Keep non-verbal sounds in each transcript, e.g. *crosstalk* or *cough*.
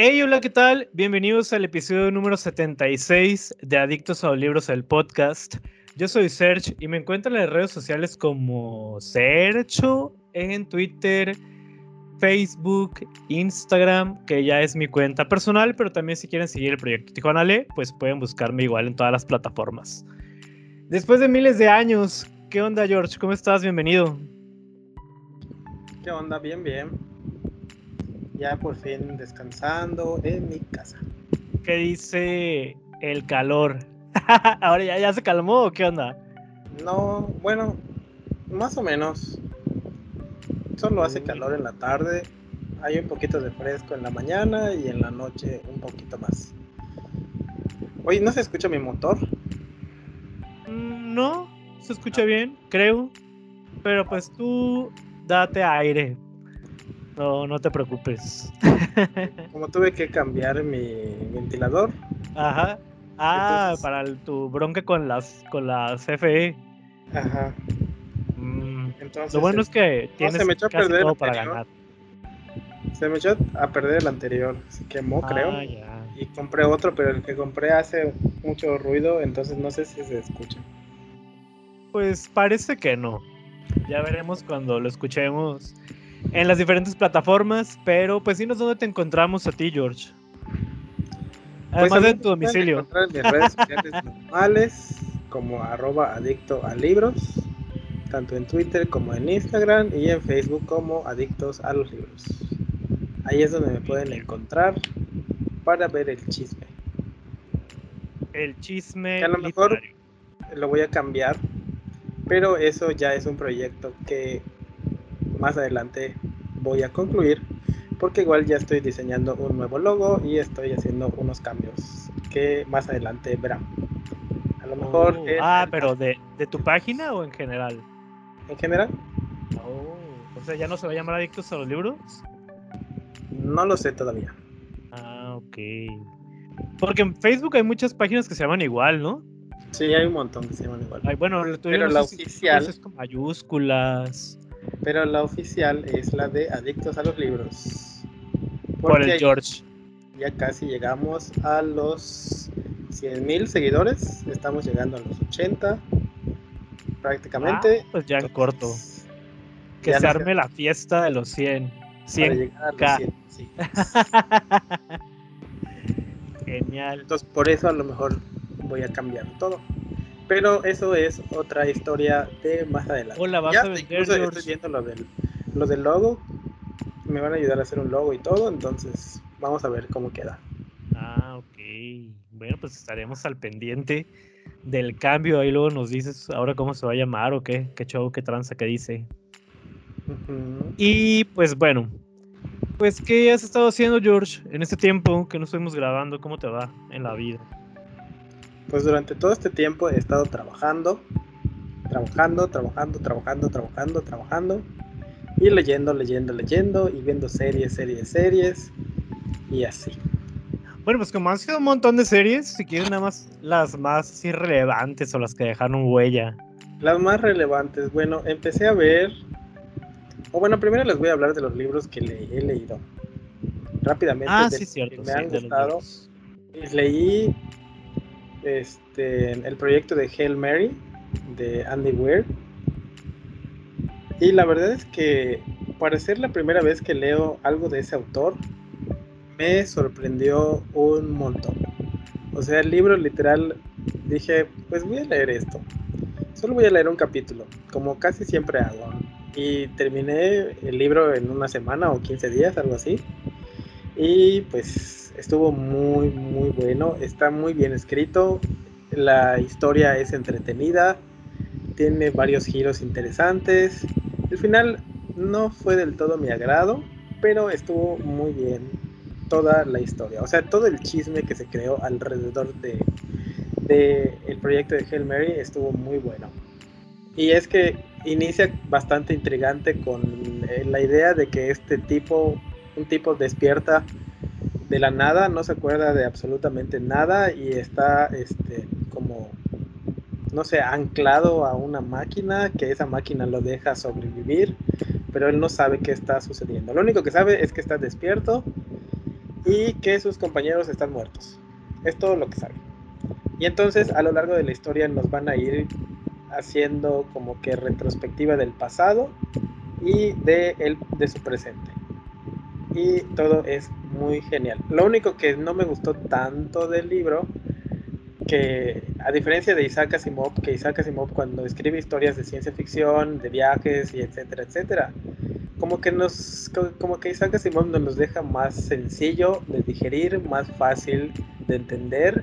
Hey, hola, ¿qué tal? Bienvenidos al episodio número 76 de Adictos a los Libros, el podcast. Yo soy Serge y me encuentro en las redes sociales como Sercho en Twitter, Facebook, Instagram, que ya es mi cuenta personal, pero también si quieren seguir el proyecto Tijuanale, pues pueden buscarme igual en todas las plataformas. Después de miles de años, ¿qué onda George? ¿Cómo estás? Bienvenido. ¿Qué onda? Bien, bien ya por fin descansando en mi casa. ¿Qué dice el calor? *laughs* ¿Ahora ya, ya se calmó o qué onda? No, bueno, más o menos. Solo hace calor en la tarde, hay un poquito de fresco en la mañana y en la noche un poquito más. Oye, ¿no se escucha mi motor? Mm, no, se escucha bien, creo. Pero pues tú date aire, no, no te preocupes. *laughs* Como tuve que cambiar mi ventilador. Ajá. Ah, para tu bronca con las con las CFE. Ajá. Mm, entonces, lo bueno es que tienes se me echó a perder todo para ganar. Se me echó a perder el anterior, se quemó, ah, creo. Ya. Y compré otro, pero el que compré hace mucho ruido, entonces no sé si se escucha. Pues parece que no. Ya veremos cuando lo escuchemos en las diferentes plataformas, pero pues nos dónde te encontramos a ti, George. Pues Además de tu domicilio. En mis redes sociales *laughs* normales, como arroba adicto a libros, tanto en Twitter como en Instagram y en Facebook como adictos a los libros. Ahí es donde me pueden encontrar para ver el chisme. El chisme. Que a lo mejor lo voy a cambiar, pero eso ya es un proyecto que más adelante voy a concluir porque igual ya estoy diseñando un nuevo logo y estoy haciendo unos cambios que más adelante verán. A lo mejor... Oh, ah, pero de, tu página o en general? En general. Oh, o sea, ¿ya no se va a llamar Adictos a los Libros? No lo sé todavía. Ah, ok. Porque en Facebook hay muchas páginas que se llaman igual, ¿no? Sí, hay un montón que se llaman igual. bueno, pero la oficial... es con mayúsculas pero la oficial es la de Adictos a los Libros. Por el George. Ya casi llegamos a los 100.000 seguidores, estamos llegando a los 80 prácticamente. Ah, pues ya en corto. Que se arme la fiesta de los 100. 100 *laughs* Genial. Entonces por eso a lo mejor voy a cambiar todo. Pero eso es otra historia de más adelante. Hola, vas ya a vender, estoy viendo lo del, lo del logo. Me van a ayudar a hacer un logo y todo, entonces vamos a ver cómo queda. Ah, ok. Bueno, pues estaremos al pendiente del cambio. Ahí luego nos dices ahora cómo se va a llamar o qué, qué show, qué tranza, qué dice. Y pues bueno, pues ¿qué has estado haciendo, George, en este tiempo que no estuvimos grabando? ¿Cómo te va en la vida? Pues durante todo este tiempo he estado trabajando, trabajando, trabajando, trabajando, trabajando, trabajando y leyendo, leyendo, leyendo y viendo series, series, series y así. Bueno, pues como han sido un montón de series, si quieren nada más las más irrelevantes o las que dejaron huella. Las más relevantes, bueno, empecé a ver, o bueno, primero les voy a hablar de los libros que le he leído. Rápidamente, ah, sí, cierto, me han gustado. Leí este, el proyecto de Hail Mary de Andy Weir. Y la verdad es que para ser la primera vez que leo algo de ese autor, me sorprendió un montón. O sea, el libro literal, dije, pues voy a leer esto. Solo voy a leer un capítulo, como casi siempre hago. Y terminé el libro en una semana o 15 días, algo así. Y pues estuvo muy, muy bueno. Está muy bien escrito. La historia es entretenida. Tiene varios giros interesantes. El final no fue del todo mi agrado, pero estuvo muy bien. toda la historia. O sea, todo el chisme que se creó alrededor de, el proyecto de Hail Mary estuvo muy bueno. Y es que inicia bastante intrigante con eh, la idea de que este tipo, un tipo despierta de la nada, no se acuerda de absolutamente nada y está este, como, no sé, anclado a una máquina, que esa máquina lo deja sobrevivir, pero él no sabe qué está sucediendo. Lo único que sabe es que está despierto y que sus compañeros están muertos. Es todo lo que sabe. Y entonces a lo largo de la historia nos van a ir haciendo como que retrospectiva del pasado y de, el, de su presente. Y todo es muy genial. Lo único que no me gustó tanto del libro, que a diferencia de Isaac Asimov, que Isaac Asimov cuando escribe historias de ciencia ficción, de viajes y etcétera, etcétera, como que nos como que Isaac Asimov nos deja más sencillo de digerir, más fácil de entender.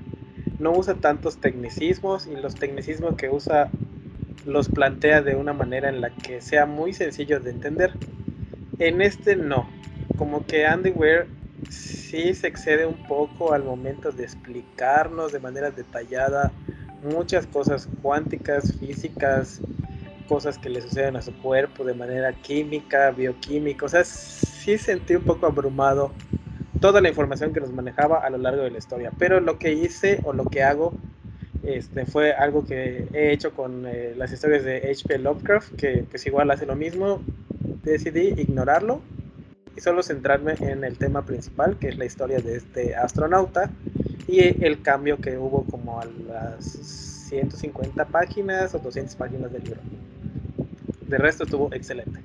No usa tantos tecnicismos y los tecnicismos que usa los plantea de una manera en la que sea muy sencillo de entender. En este no, como que Andy Weir sí se excede un poco al momento de explicarnos de manera detallada muchas cosas cuánticas, físicas, cosas que le suceden a su cuerpo de manera química, bioquímica. O sea, sí sentí un poco abrumado toda la información que nos manejaba a lo largo de la historia. Pero lo que hice o lo que hago este, fue algo que he hecho con eh, las historias de H.P. Lovecraft, que pues igual hace lo mismo. Decidí ignorarlo y solo centrarme en el tema principal, que es la historia de este astronauta y el cambio que hubo como a las 150 páginas o 200 páginas del libro. De resto estuvo excelente.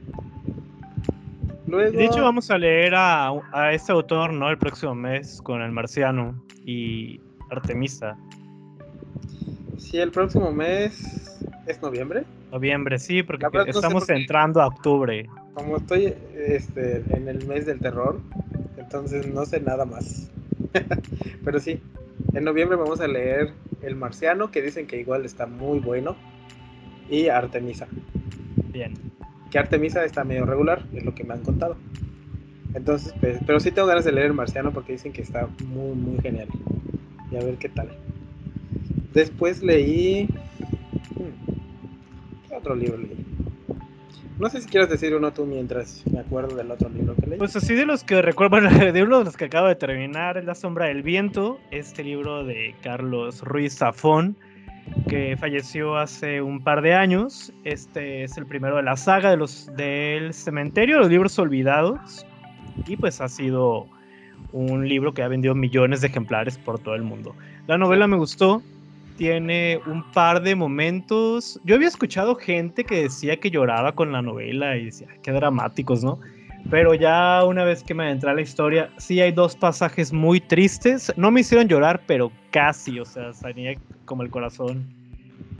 Luego... De hecho vamos a leer a, a este autor, ¿no? El próximo mes con El Marciano y Artemisa. Sí, el próximo mes es noviembre. Noviembre, sí, porque estamos entrando a octubre. Como estoy este, en el mes del terror, entonces no sé nada más. *laughs* Pero sí, en noviembre vamos a leer El Marciano, que dicen que igual está muy bueno, y Artemisa. Bien. Que Artemisa está medio regular, es lo que me han contado. Entonces, pues, pero sí tengo ganas de leer El Marciano porque dicen que está muy, muy genial. Y a ver qué tal. Después leí. Hmm, ¿Qué otro libro leí? No sé si quieres decir uno tú mientras me acuerdo del otro libro que leí. Pues así de los que recuerdo, *laughs* de uno de los que acabo de terminar, La sombra del viento, este libro de Carlos Ruiz Zafón, que falleció hace un par de años. Este es el primero de la saga de los del cementerio los libros olvidados. Y pues ha sido un libro que ha vendido millones de ejemplares por todo el mundo. La novela me gustó, tiene un par de momentos. Yo había escuchado gente que decía que lloraba con la novela y decía, qué dramáticos, ¿no? Pero ya una vez que me adentré a la historia, sí hay dos pasajes muy tristes. No me hicieron llorar, pero casi, o sea, salía como el corazón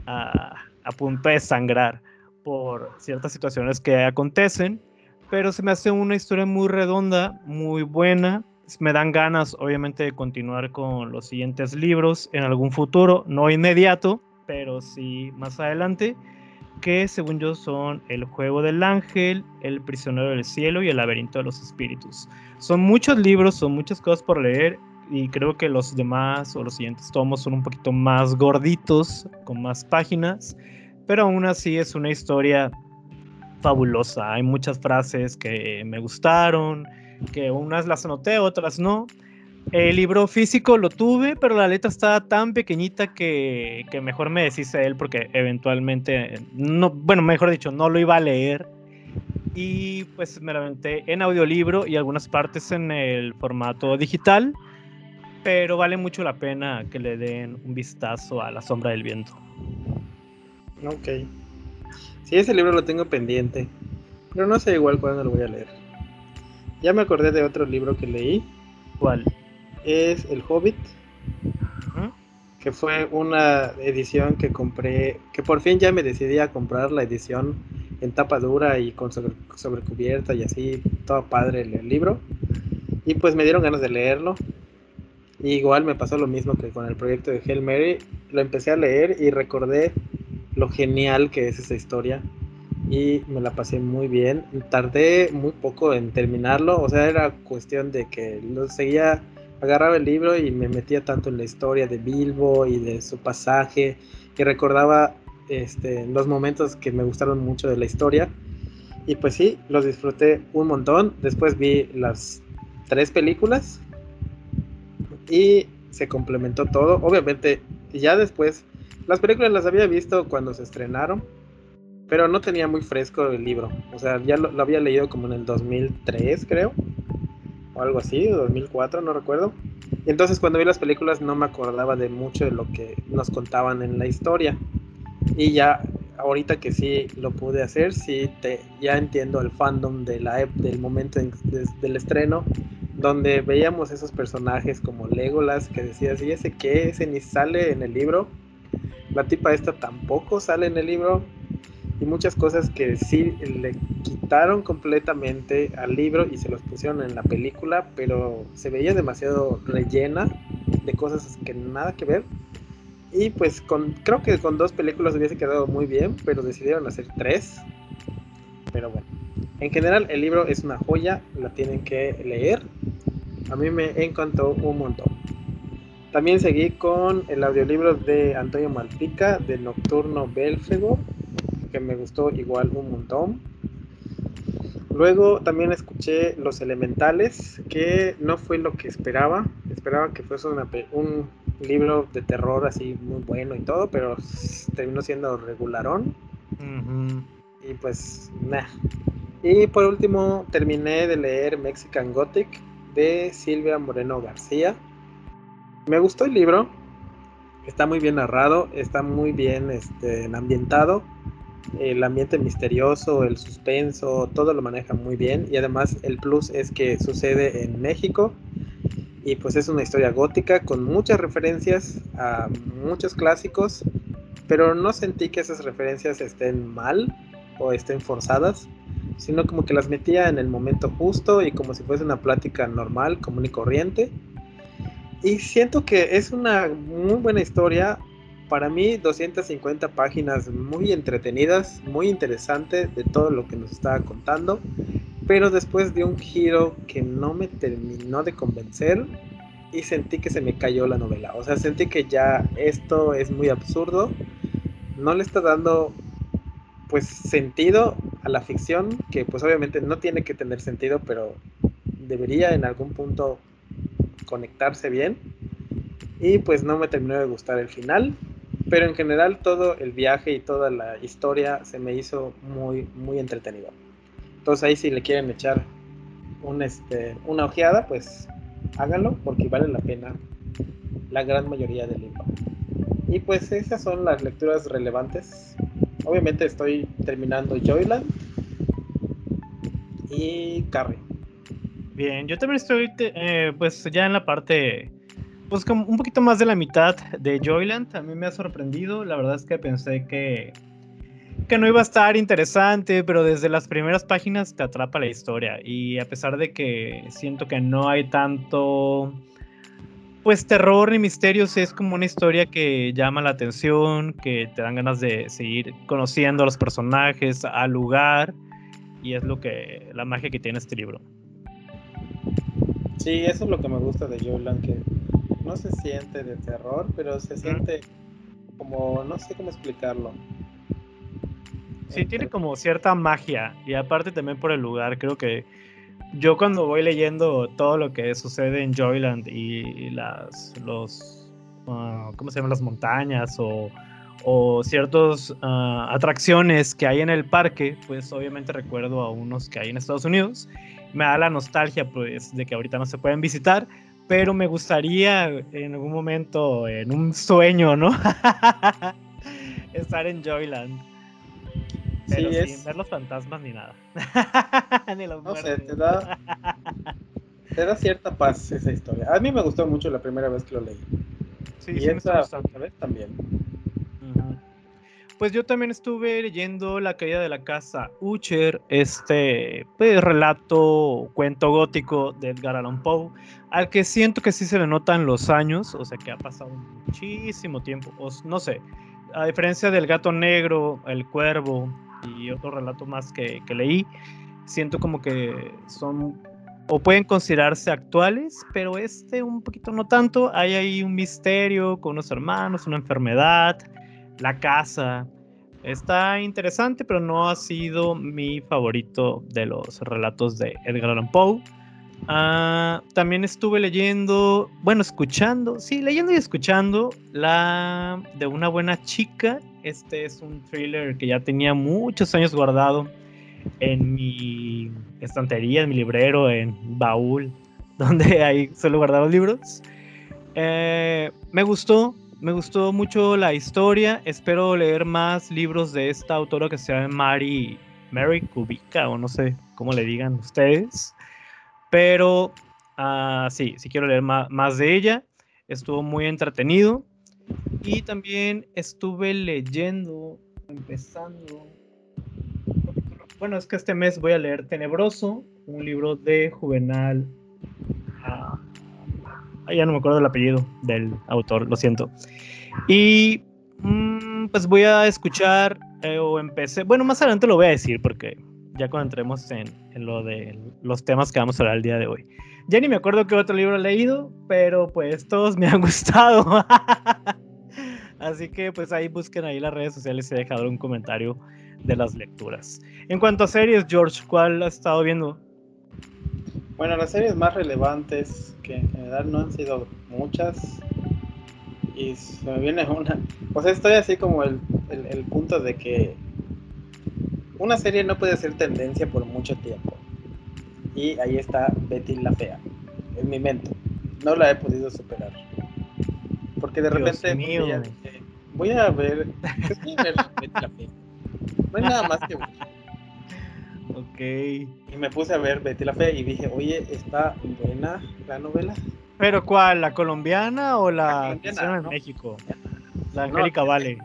a, a punto de sangrar por ciertas situaciones que acontecen. Pero se me hace una historia muy redonda, muy buena me dan ganas, obviamente, de continuar con los siguientes libros en algún futuro, no inmediato, pero sí más adelante, que según yo son El juego del ángel, El prisionero del cielo y El laberinto de los espíritus. Son muchos libros, son muchas cosas por leer y creo que los demás o los siguientes tomos son un poquito más gorditos, con más páginas, pero aún así es una historia fabulosa. Hay muchas frases que me gustaron, que unas las anoté, otras no. El libro físico lo tuve, pero la letra estaba tan pequeñita que, que mejor me deshice él porque eventualmente, no, bueno, mejor dicho, no lo iba a leer. Y pues me la aventé en audiolibro y algunas partes en el formato digital, pero vale mucho la pena que le den un vistazo a La Sombra del Viento. Ok. Sí, ese libro lo tengo pendiente, pero no sé igual cuándo lo voy a leer. Ya me acordé de otro libro que leí. ¿Cuál? Es El Hobbit. Que fue una edición que compré, que por fin ya me decidí a comprar la edición en tapa dura y con sobrecubierta y así, todo padre el, libro. Y pues me dieron ganas de leerlo. igual me pasó lo mismo que con el proyecto de Hail Mary. Lo empecé a leer y recordé lo genial que es esa historia y me la pasé muy bien. Tardé muy poco en terminarlo, o sea, era cuestión de que lo seguía, agarraba el libro y me metía tanto en la historia de Bilbo y de su pasaje, que recordaba este, los momentos que me gustaron mucho de la historia. Y pues sí, los disfruté un montón. Después vi las tres películas y se complementó todo. Obviamente, ya después, las películas las había visto cuando se estrenaron pero no tenía muy fresco el libro. O sea, ya lo, había leído como en el 2003, creo. O algo así, 2004, no recuerdo. Y entonces cuando vi las películas no me acordaba de mucho de lo que nos contaban en la historia. Y ya ahorita que sí lo pude hacer, sí te, ya entiendo el fandom de la, del momento del estreno, donde veíamos esos personajes como Legolas, que decías, ¿y ese qué? Ese ni sale en el libro. La tipa esta tampoco sale en el libro y muchas cosas que sí le quitaron completamente al libro y se los pusieron en la película, pero se veía demasiado rellena de cosas que nada que ver. Y pues con, creo que con dos películas hubiese quedado muy bien, pero decidieron hacer tres. Pero bueno, en general el libro es una joya, la tienen que leer. A mí me encantó un montón. También seguí con el audiolibro de Antonio Malpica de Nocturno Belfego que me gustó igual un montón. Luego también escuché Los Elementales, que no fue lo que esperaba. Esperaba que fuese un libro de terror así muy bueno y todo, pero terminó siendo regularón. Y pues, nada. Y por último, terminé de leer Mexican Gothic de Silvia Moreno García. Me gustó el libro, está muy bien narrado, está muy bien este, ambientado el ambiente misterioso, el suspenso, todo lo maneja muy bien. Y además el plus es que sucede en México. Y pues es una historia gótica con muchas referencias a muchos clásicos, pero no sentí que esas referencias estén mal o estén forzadas, sino como que las metía en el momento justo y como si fuese una plática normal, común y corriente. Y siento que es una muy buena historia, para mí 250 páginas muy entretenidas, muy interesantes de todo lo que nos estaba contando, pero después de un giro que no me terminó de convencer y sentí que se me cayó la novela. O sea, sentí que ya esto es muy absurdo, no le está dando pues sentido a la ficción, que pues obviamente no tiene que tener sentido, pero debería en algún punto conectarse bien. Y pues no me terminó de gustar el final pero en general todo el viaje y toda la historia se me hizo muy, muy entretenido. Entonces ahí si le quieren echar un, este, una ojeada, pues háganlo porque vale la pena la gran mayoría del libro. Y pues esas son las lecturas relevantes. Obviamente estoy terminando Joyland y Carrie. Bien, yo también estoy eh, pues ya en la parte pues como un poquito más de la mitad de Joyland. A mí me ha sorprendido. La verdad es que pensé que, que no iba a estar interesante, pero desde las primeras páginas te atrapa la historia. Y a pesar de que siento que no hay tanto pues terror ni misterios, es como una historia que llama la atención, que te dan ganas de seguir conociendo a los personajes, al lugar. Y es lo que la magia que tiene este libro. Sí, eso es lo que me gusta de Joyland, que no se siente de terror, pero se siente como, no sé cómo explicarlo. Sí, tiene como cierta magia y aparte también por el lugar, creo que yo cuando voy leyendo todo lo que sucede en Joyland y las, los, uh, ¿cómo se llaman? Las montañas o, o ciertas uh, atracciones que hay en el parque, pues obviamente recuerdo a unos que hay en Estados Unidos. Me da la nostalgia pues de que ahorita no se pueden visitar, pero me gustaría en algún momento, en un sueño, ¿no? *laughs* Estar en Joyland. Pero sin ver los fantasmas ni nada. *laughs* ni los no sé, te da, *laughs* te da cierta paz esa historia. A mí me gustó mucho la primera vez que lo leí. Sí, y sí, esa vez también. Pues yo también estuve leyendo La caída de la casa Ucher, este pues, relato, cuento gótico de Edgar Allan Poe, al que siento que sí se le notan los años, o sea que ha pasado muchísimo tiempo, no sé, a diferencia del gato negro, el cuervo y otro relato más que, que leí, siento como que son o pueden considerarse actuales, pero este un poquito no tanto. Hay ahí un misterio con unos hermanos, una enfermedad, la casa. Está interesante, pero no ha sido mi favorito de los relatos de Edgar Allan Poe. Ah, también estuve leyendo, bueno, escuchando, sí, leyendo y escuchando la de una buena chica. Este es un thriller que ya tenía muchos años guardado en mi estantería, en mi librero, en baúl, *laughs* donde ahí suelo guardar los libros. Eh, me gustó, me gustó mucho la historia. Espero leer más libros de esta autora que se llama Mary, Mary Kubica, o no sé cómo le digan ustedes. Pero uh, sí, sí quiero leer más, de ella. Estuvo muy entretenido. Y también estuve leyendo, empezando. Bueno, es que este mes voy a leer Tenebroso, un libro de Juvenal. Ya no me acuerdo el apellido del autor, lo siento. Y mm, pues voy a escuchar eh, o empecé. Bueno, más adelante lo voy a decir porque ya cuando entremos en, en, lo de los temas que vamos a hablar el día de hoy. Ya ni me acuerdo qué otro libro he leído, pero pues todos me han *laughs* gustado. Así que pues ahí busquen ahí las redes sociales y dejado un comentario de las lecturas. En cuanto a series, George, ¿cuál has estado viendo? Bueno, las series más relevantes, que en general no han sido muchas, y se me viene una. O sea, estoy así como el, el, el punto de que una serie no puede ser tendencia por mucho tiempo. Y ahí está Betty la Fea, en mi mente. No la he podido superar. Porque de Dios repente mío. voy a, eh, voy a ver. es que ver Betty la Fea. No hay nada más que ver. Ok. Y me puse a ver Betty la Fea y dije, oye, está buena la novela. ¿Pero cuál? ¿La colombiana o la, colombiana, ¿no? México? La No, Angélica Vale.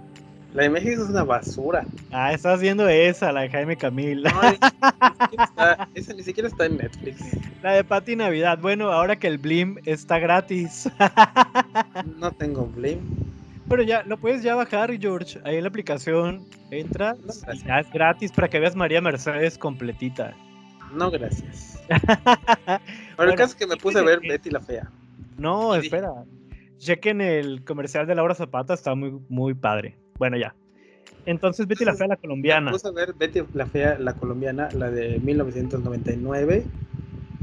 La de México es una basura. Ah, estás viendo esa, la de Jaime Camil. No, ni *laughs* está- esa ni siquiera está en Netflix. La de Pati Navidad. Bueno, ahora que el Blim está gratis. No tengo Blim. Pero ya lo puedes ya bajar, George. Ahí en la aplicación y gracias. ya es gratis para que veas María Mercedes completita. No, gracias. *laughs* Pero Bueno, el caso es que me puse a ver Betty la Fea. No, Y dije- espera. Chequen el comercial de Laura Zapata, está muy, muy padre. Bueno, ya. Entonces, Betty la Fea, la Me colombiana. puse a ver Betty la Fea, la colombiana, la de 1999.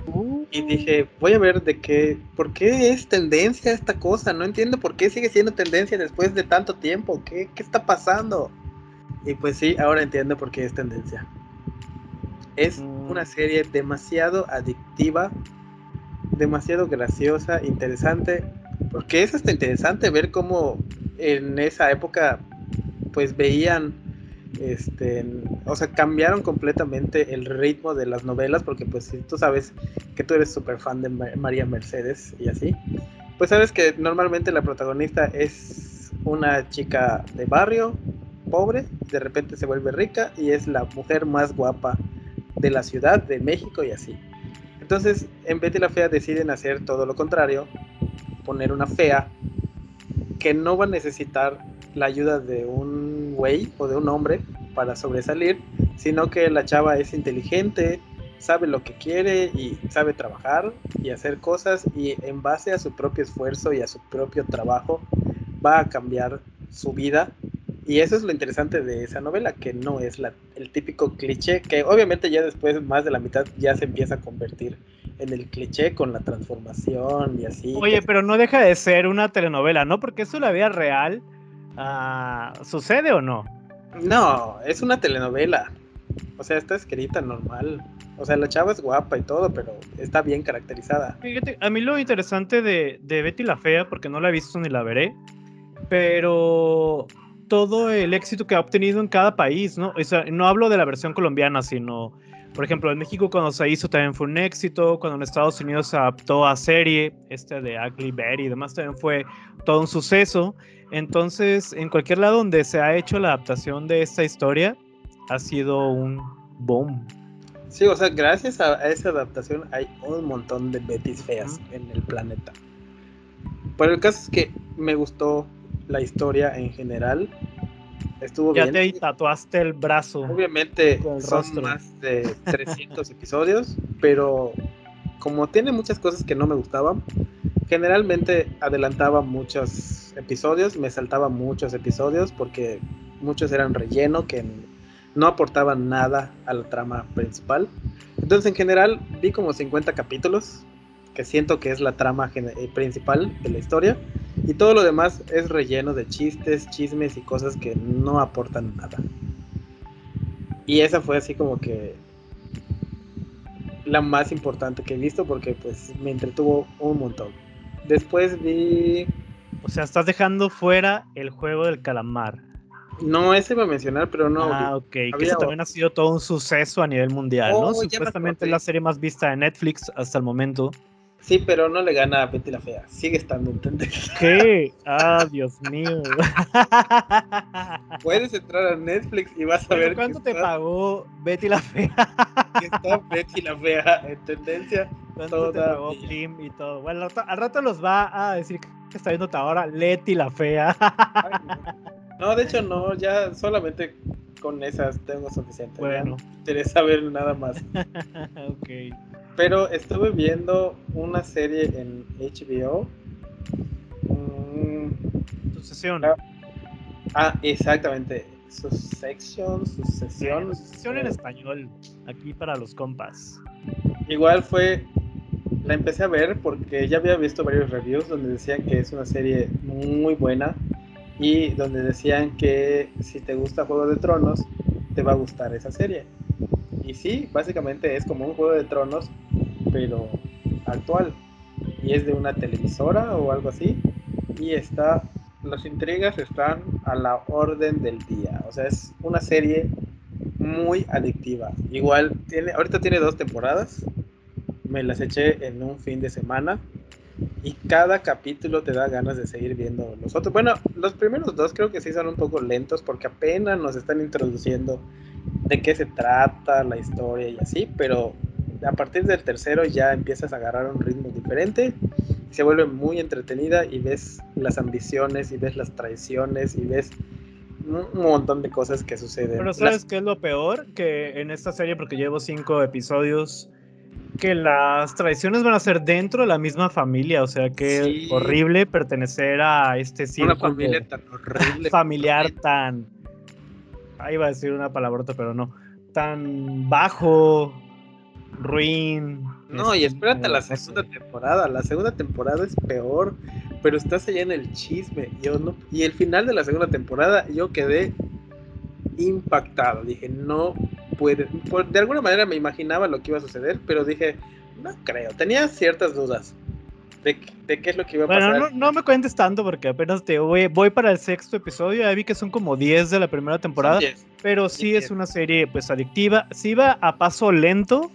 Uh, Y dije, voy a ver de qué, por qué es tendencia esta cosa. No entiendo por qué sigue siendo tendencia después de tanto tiempo. ¿Qué, qué está pasando? Y pues sí, ahora entiendo por qué es tendencia. Es Mm. una serie demasiado adictiva, demasiado graciosa, interesante. Porque es hasta interesante ver cómo en esa época pues veían este o sea cambiaron completamente el ritmo de las novelas porque pues si tú sabes que tú eres súper fan de Ma- María Mercedes y así pues sabes que normalmente la protagonista es una chica de barrio pobre de repente se vuelve rica y es la mujer más guapa de la ciudad de México y así. Entonces en Betty la Fea deciden hacer todo lo contrario poner una fea que no va a necesitar la ayuda de un o de un hombre para sobresalir, sino que la chava es inteligente, sabe lo que quiere y sabe trabajar y hacer cosas y en base a su propio esfuerzo y a su propio trabajo va a cambiar su vida. Y eso es lo interesante de esa novela, que no es el típico cliché, que obviamente ya después más de la mitad ya se empieza a convertir en el cliché con la transformación y así. Oye, pero no deja de ser una telenovela, ¿no? Porque eso la vida real ah, sucede o no. No, es una telenovela. O sea, está escrita normal. O sea, la chava es guapa y todo, pero está bien caracterizada. Fíjate, a mí lo interesante de, de Betty la Fea, porque no la he visto ni la veré, pero todo el éxito que ha obtenido en cada país, ¿no? O sea, no hablo de la versión colombiana, sino, por ejemplo, en México cuando se hizo también fue un éxito, cuando en Estados Unidos se adaptó a serie, este de Ugly Betty y demás también fue todo un suceso. Entonces, en cualquier lado donde se ha hecho la adaptación de esta historia, ha sido un boom. Sí, o sea, gracias a, a esa adaptación hay un montón de Betis feas en el planeta. Pero el caso es que me gustó la historia en general. Estuvo ya bien. te tatuaste el brazo. Obviamente el son rostro. más de 300 *laughs* episodios, pero como tiene muchas cosas que no me gustaban, generalmente adelantaba muchos episodios, me saltaba muchos episodios porque muchos eran relleno que no aportaban nada a la trama principal. Entonces en general vi como 50 capítulos, que siento que es la trama eh, principal de la historia, y todo lo demás es relleno de chistes, chismes y cosas que no aportan nada. Y esa fue así como que la más importante que he visto porque pues me entretuvo un montón. Después vi... O sea, estás dejando fuera el juego del calamar. No, ese iba a mencionar, pero no. ah, ok. Que eso también ha sido todo un suceso a nivel mundial, Oh, ¿no? me Supuestamente es la serie más vista de Netflix hasta el momento. Sí, pero no le gana a Betty la Fea. Sigue estando en tendencia. ¿Qué? Ah, Dios mío. *laughs* Puedes entrar a Netflix y vas a ver ¿Cuánto que te está, pagó Betty la Fea? que está Betty la Fea en tendencia. ¿Cuánto te Todavía. pagó y todo? Bueno, al rato, al rato los va a decir que está viendo ahora Leti la Fea. Ay, no. No, de hecho no, ya solamente con esas tengo suficiente. Bueno. no interesa ver nada más. *laughs* ok. Pero estuve viendo una serie en HBO. Mm, Sucesión. Ah, ah, exactamente. Succession, sucesión. Sucesión en español. Aquí para los compas. Igual fue. La empecé a ver porque ya había visto varios reviews donde decían que es una serie muy buena y donde decían que si te gusta Juego de Tronos, te va a gustar esa serie. Y sí, básicamente es como un Juego de Tronos, pero actual. Y es de una televisora o algo así. Y está. Las intrigas están a la orden del día. O sea, es una serie muy adictiva. Igual tiene, ahorita tiene dos temporadas. Me las eché en un fin de semana. Y cada capítulo te da ganas de seguir viendo los otros. Bueno, los primeros dos creo que sí son un poco lentos porque apenas nos están introduciendo de qué se trata la historia y así, pero a partir del tercero ya empiezas a agarrar un ritmo diferente y se vuelve muy entretenida y ves las ambiciones y ves las traiciones y ves un montón de cosas que suceden. Pero Las- ¿sabes qué es lo peor? Que en esta serie, porque llevo cinco episodios, que las traiciones van a ser dentro de la misma familia. O sea, que Sí. horrible pertenecer a este una círculo familia tan horrible. *laughs* familiar tan... Ahí iba a decir una palabrota, pero no. Tan bajo, ruin. No, y este, espérate a la segunda temporada. La segunda temporada es peor, pero estás allá en el chisme. Yo no, y el final de la segunda temporada yo quedé impactado. Dije, no puede. por- de alguna manera me imaginaba lo que iba a suceder, pero dije, no creo. Tenía ciertas dudas de, de qué es lo que iba a Bueno, pasar. no, no me cuentes tanto porque apenas te voy, voy para el sexto episodio. Ya vi que son como 10 de la primera temporada. Pero sí es una serie pues adictiva. Sí va a paso lento,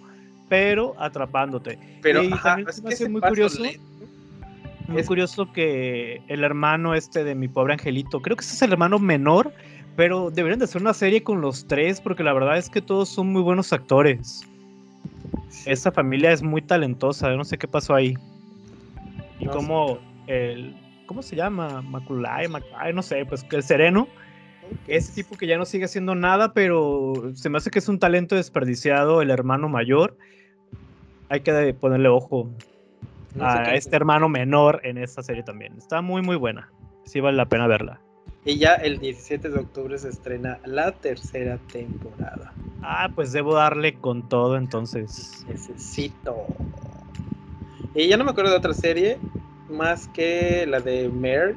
pero atrapándote. Pero Y ajá, también es me hace muy curioso. lento- Muy Es- curioso que el hermano este de mi pobre angelito, creo que ese es el hermano menor, pero deberían de hacer una serie con los tres porque la verdad es que todos son muy buenos actores. Esta familia es muy talentosa, yo no sé qué pasó ahí. Y No sé. como el ¿cómo se llama? Maculay, Macay, no sé, pues el sereno ese tipo que ya no sigue haciendo nada, pero se me hace que es un talento desperdiciado el hermano mayor. Hay que ponerle ojo No sé a este hermano menor en esta serie también. Está muy, muy buena. Sí vale la pena verla. Y ya el 17 de octubre se estrena la tercera temporada. Ah, pues debo darle con todo entonces. Necesito. Y ya no me acuerdo de otra serie más que la de Mayor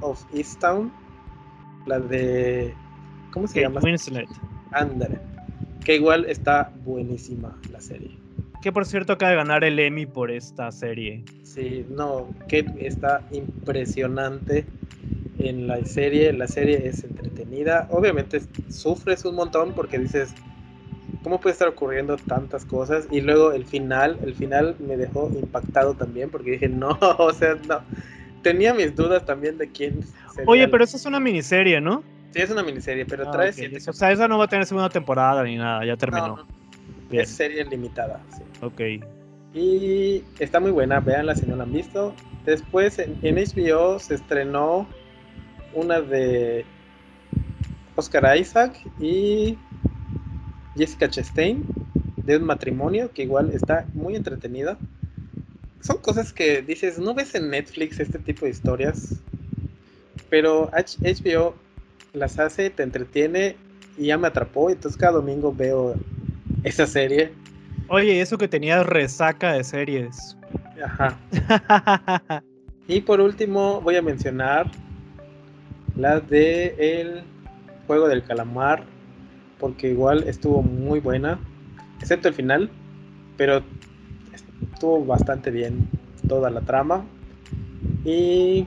of Easttown. La de. ¿Cómo se Kate llama? Winslet. Ándale. Que igual está buenísima la serie. Que por cierto acaba de ganar el Emmy por esta serie. Sí, no, Kate está impresionante en la serie. La serie es entretenida. Obviamente sufres un montón porque dices, ¿cómo puede estar ocurriendo tantas cosas? Y luego el final, el final me dejó impactado también porque dije, no, *laughs* o sea, no. Tenía mis dudas también de quién sería Oye, el- pero esa es una miniserie, ¿no? Sí, es una miniserie, pero Ah, trae ok. siete O sea, esa no va a tener segunda temporada ni nada, ya terminó. no, Bien. es serie limitada, sí. Ok. Y está muy buena, véanla si no la han visto. Después en, en HBO se estrenó una de Oscar Isaac y Jessica Chastain de un matrimonio que igual está muy entretenida. Son cosas que dices, no ves en Netflix este tipo de historias, pero HBO las hace, te entretiene y ya me atrapó. Entonces cada domingo veo esa serie. Oye, eso que tenía resaca de series. Ajá. *laughs* y por último voy a mencionar la de El Juego del Calamar, porque igual estuvo muy buena, excepto el final, pero estuvo bastante bien toda la trama. Y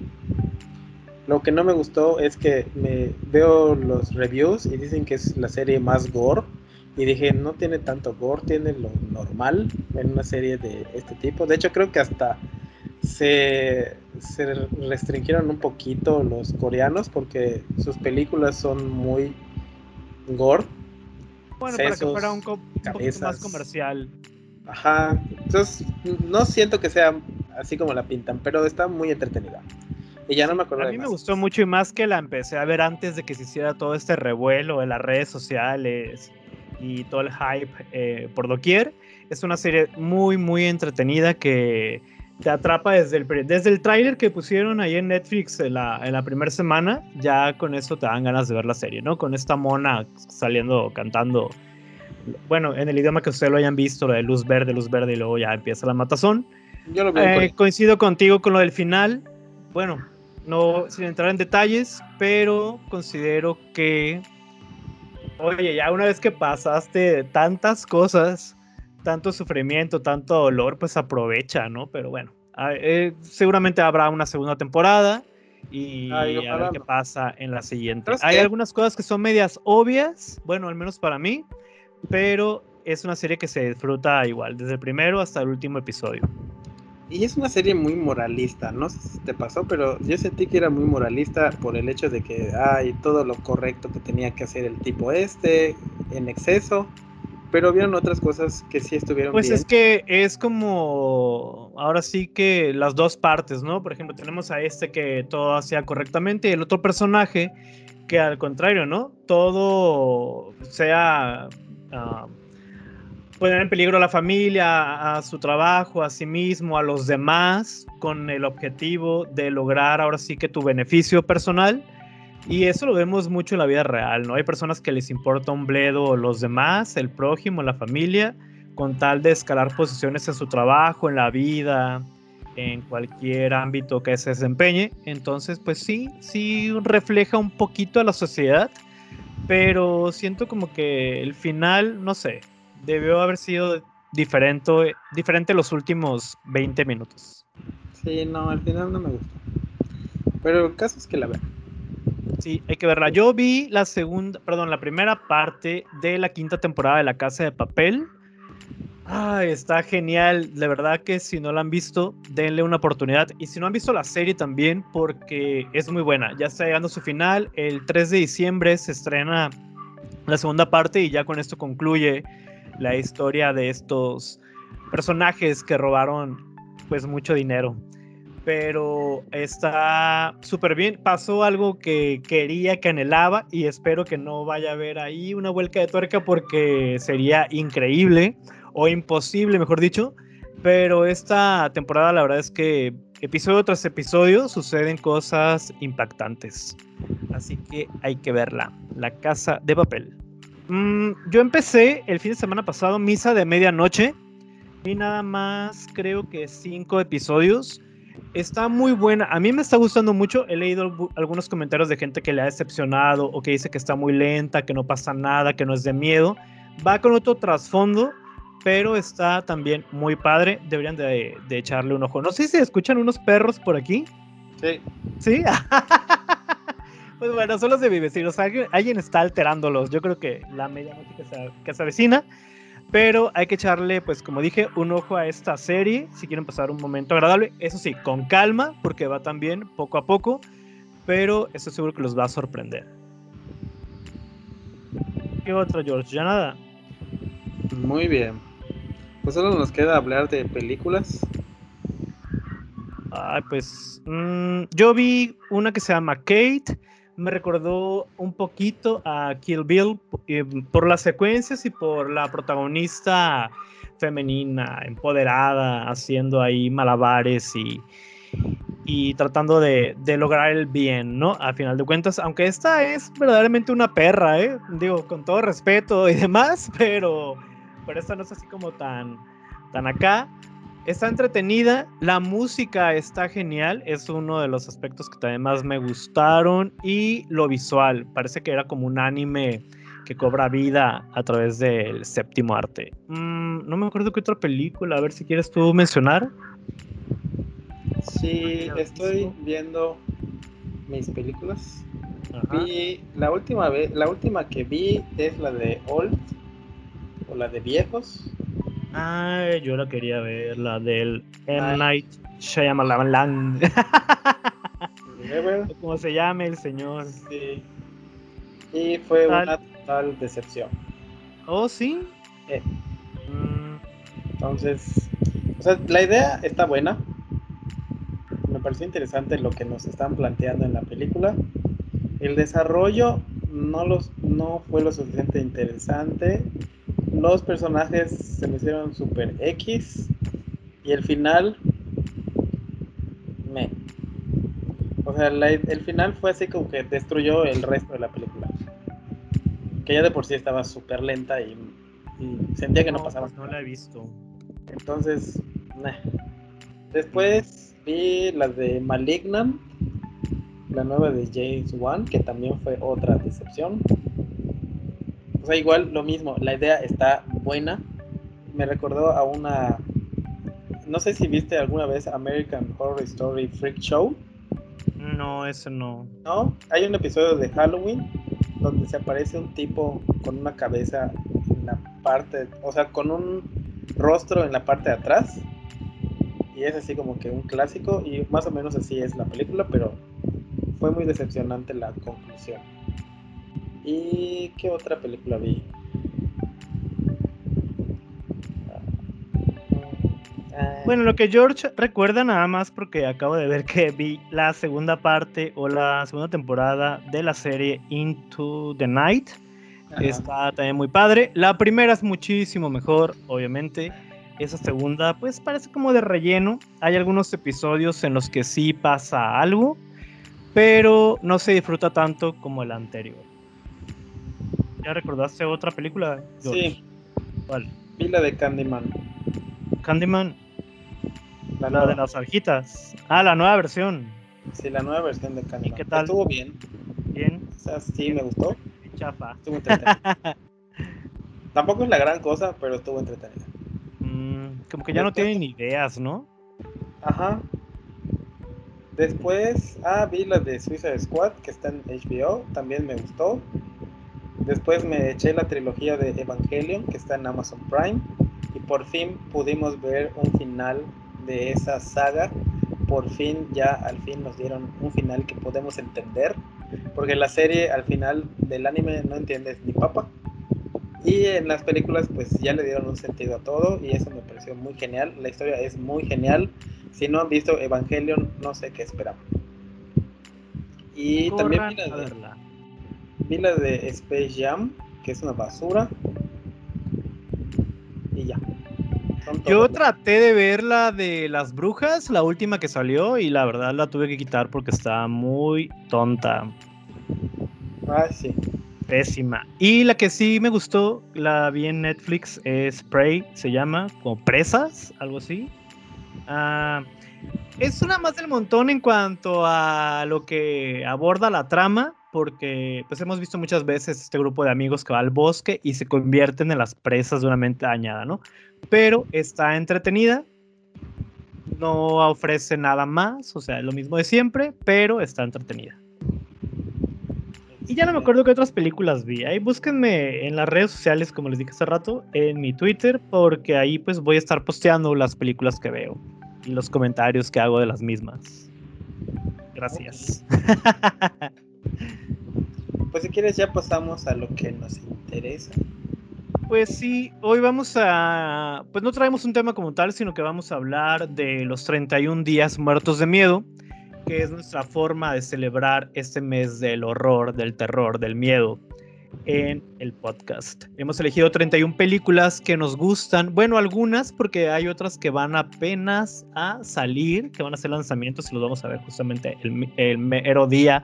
lo que no me gustó es que me veo los reviews y dicen que es la serie más gore. Y dije, no tiene tanto gore, tiene lo normal en una serie de este tipo. De hecho, creo que hasta se, se restringieron un poquito los coreanos porque sus películas son muy gore. Bueno, para que fuera un, poquito más comercial. Ajá, entonces no siento que sea así como la pintan, pero está muy entretenida. Y ya no me acuerdo. A mí me gustó mucho y más que la empecé a ver antes de que se hiciera todo este revuelo en las redes sociales y todo el hype eh, por doquier. Es una serie muy, muy entretenida que te atrapa desde el, desde el tráiler que pusieron ahí en Netflix en la, en la primera semana. Ya con eso te dan ganas de ver la serie, ¿no? Con esta mona saliendo, cantando. Bueno, en el idioma que ustedes lo hayan visto, lo de luz verde, luz verde, y luego ya empieza la matazón. Yo lo veo eh, coincido contigo con lo del final. Bueno, no sin entrar en detalles, pero considero que, oye, ya una vez que pasaste tantas cosas, tanto sufrimiento, tanto dolor, pues aprovecha, ¿no? Pero bueno, eh, seguramente habrá una segunda temporada y a ver qué pasa en la siguiente. Hay algunas cosas que son medias obvias, bueno, al menos para mí, pero es una serie que se disfruta igual, desde el primero hasta el último episodio. Y es una serie muy moralista, no sé si te pasó, pero yo sentí que era muy moralista por el hecho de que hay todo lo correcto que tenía que hacer el tipo este en exceso, pero vieron otras cosas que sí estuvieron pues bien. Es que es como ahora sí que las dos partes, ¿no? Por ejemplo, tenemos a este que todo hacía correctamente y el otro personaje que al contrario, ¿no? Todo sea uh, poner en peligro a la familia, a, su trabajo, a sí mismo, a los demás, con el objetivo de lograr ahora sí que tu beneficio personal. Y eso lo vemos mucho en la vida real, ¿no? Hay personas que les importa un bledo los demás, el prójimo, la familia, con tal de escalar posiciones en su trabajo, en la vida, en cualquier ámbito que se desempeñe. Entonces, pues sí, sí refleja un poquito a la sociedad, pero siento como que el final, no sé, debió haber sido diferente, diferente los últimos 20 minutos. Sí, no, al final no me gustó. Pero el caso es que la vean. Sí, hay que verla. Yo vi la segunda, perdón, la primera parte de la quinta temporada de La Casa de Papel. Ay, está genial. De verdad que si no la han visto, denle una oportunidad. Y si no han visto la serie también, porque es muy buena. Ya está llegando su final. El 3 de diciembre se estrena la segunda parte y ya con esto concluye la historia de estos personajes que robaron pues mucho dinero. Pero está súper bien. Pasó algo que quería, que anhelaba y espero que no vaya a haber ahí una vuelta de tuerca porque sería increíble o imposible, mejor dicho. Pero esta temporada la verdad es que episodio tras episodio suceden cosas impactantes. Así que hay que verla. La casa de papel. Mm, yo empecé el fin de semana pasado Misa de Medianoche. Y nada más, creo que cinco episodios. Está muy buena. A mí me está gustando mucho. He leído algunos comentarios de gente que le ha decepcionado o que dice que está muy lenta, que no pasa nada, que no es de miedo. Va con otro trasfondo, pero está también muy padre. Deberían de, de echarle un ojo. No sé si escuchan unos perros por aquí. Sí. ¿Sí? *laughs* Pues bueno, son los de mi vecino. alguien, está alterándolos. Yo creo que la medianoche que se, que se avecina. Pero hay que echarle, pues como dije, un ojo a esta serie si quieren pasar un momento agradable. Eso sí, con calma, porque va también poco a poco. Pero estoy seguro que los va a sorprender. ¿Qué otra, George? ¿Ya nada? Muy bien. Pues solo nos queda hablar de películas. Ay, pues mm, yo vi una que se llma Kate, me recordó un poquito a Kill Bill eh, por las secuencias y por la protagonista femenina, empoderada, haciendo ahí malabares y, y tratando de, de, lograr el bien, ¿no? A final de cuentas, aunque esta es verdaderamente una perra, ¿eh? Digo, con todo respeto y demás, *laughs* pero, pero esta no es así como tan, tan acá. Está entretenida, la música está genial, es uno de los aspectos que también más me gustaron y lo visual, parece que era como un anime que cobra vida a través del séptimo arte. Mm, no me acuerdo qué otra película, a ver si quieres tú mencionar. Sí, estoy viendo mis películas. Vi la última vez, la última que vi es la de Old o la de Viejos. Ay, yo la quería ver, la del M. Night Shyamalan. *laughs* Como se llame el señor. Sí. Y fue una total decepción. ¿Oh, sí? Eh. Mm. Entonces, o sea, la idea está buena. Me pareció interesante lo que nos están planteando en la película. El desarrollo no, los, no fue lo suficiente interesante los personajes se me hicieron super X y el final me o sea el final fue así como que destruyó el resto de la película que ya de por sí estaba súper lenta y, sentía que no, pasaba pues no la he visto. Entonces después vi la de Malignant la nueva de James Wan que también fue otra decepción o sea, igual lo mismo, la idea está buena. Me recordó a una. No sé si viste alguna vez American Horror Story Freak Show. No, eso no. No, hay un episodio de Halloween donde se aparece un tipo con una cabeza en la parte, o sea, con un rostro en la parte de atrás. Y es así como que un clásico y más o menos así es la película, pero fue muy decepcionante la conclusión. ¿Y qué otra película vi? Ah, bueno, lo que George recuerda nada más porque acabo de ver que vi la segunda parte o la segunda temporada de la serie Into the Night. Está también muy padre. La primera es muchísimo mejor, obviamente. Esa segunda, pues parece como de relleno. Hay algunos episodios en los que sí pasa algo, pero no se disfruta tanto como el anterior. ¿Ya recordaste otra película? Sí. ¿Cuál? Vi la de Candyman. Candyman. La, de las abejitas. Ah, la nueva versión. Sí, la nueva versión de Candyman. ¿Y qué tal? Estuvo bien. Bien. O sea, sí, me gustó. Chafa. Estuvo entretenida. *laughs* Tampoco es la gran cosa, pero estuvo entretenida. Mm, como que ya no tienen ideas, ¿no? Ajá. Después, ah, vi la de Suicide Squad, que está en HBO, también me gustó. Después me eché la trilogía de Evangelion que está en Amazon Prime y por fin pudimos ver un final de esa saga. Por fin, ya al fin nos dieron un final que podemos entender. Porque la serie, al final del anime, no entiendes ni papa. Y en las películas, pues ya le dieron un sentido a todo. Y eso me pareció muy genial. La historia es muy genial. Si no han visto Evangelion, no sé qué esperar. Y también Vi la de Space Jam, que es una basura. Y ya. Yo traté de ver la de las brujas, la última que salió, y la verdad la tuve que quitar porque estaba muy tonta. Ah, sí. Pésima. Y la que sí me gustó, la vi en Netflix, es Prey, se llama, como presas, algo así. Ah, es una más del montón en cuanto a lo que aborda la trama, porque pues hemos visto muchas veces este grupo de amigos que va al bosque y se convierten en las presas de una mente dañada, ¿no? Pero está entretenida, no ofrece nada más, o sea, lo mismo de siempre, pero está entretenida. Y ya no me acuerdo qué otras películas vi. Ahí búsquenme en las redes sociales, como les dije hace rato, en mi Twitter, porque ahí pues voy a estar posteando las películas que veo y los comentarios que hago de las mismas. Gracias. *laughs* Pues si quieres ya pasamos a lo que nos interesa. Pues sí, hoy vamos a... Pues no traemos un tema como tal, sino que vamos a hablar de los 31 días muertos de miedo, que es nuestra forma de celebrar este mes del horror, del terror, del miedo en el podcast. Hemos elegido 31 películas que nos gustan, bueno, algunas porque hay otras que van apenas a salir, que van a ser lanzamientos y los vamos a ver justamente el, el mero día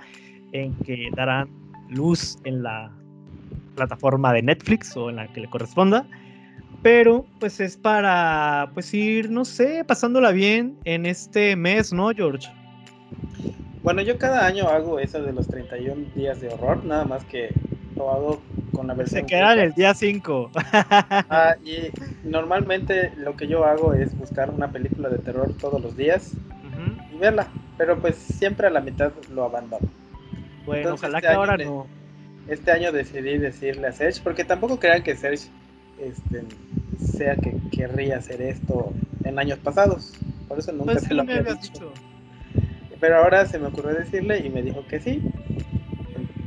en que darán luz en la plataforma de Netflix o en la que le corresponda. Pero pues es para pues ir, no sé, pasándola bien en este mes, ¿no, George? Bueno, yo cada año hago eso de los 31 días de horror, nada más que lo hago con la versión. Se quedan el día 5. *laughs* ah, *laughs* y normalmente lo que yo hago es buscar una película de terror todos los días y verla, pero pues siempre a la mitad lo abandono. Bueno, ojalá este que ahora no. Este año decidí decirle a Serge, porque tampoco crean que Serge este, sea que querría hacer esto en años pasados. Por eso nunca pues se lo había dicho. Pero ahora se me ocurrió decirle y me dijo que sí.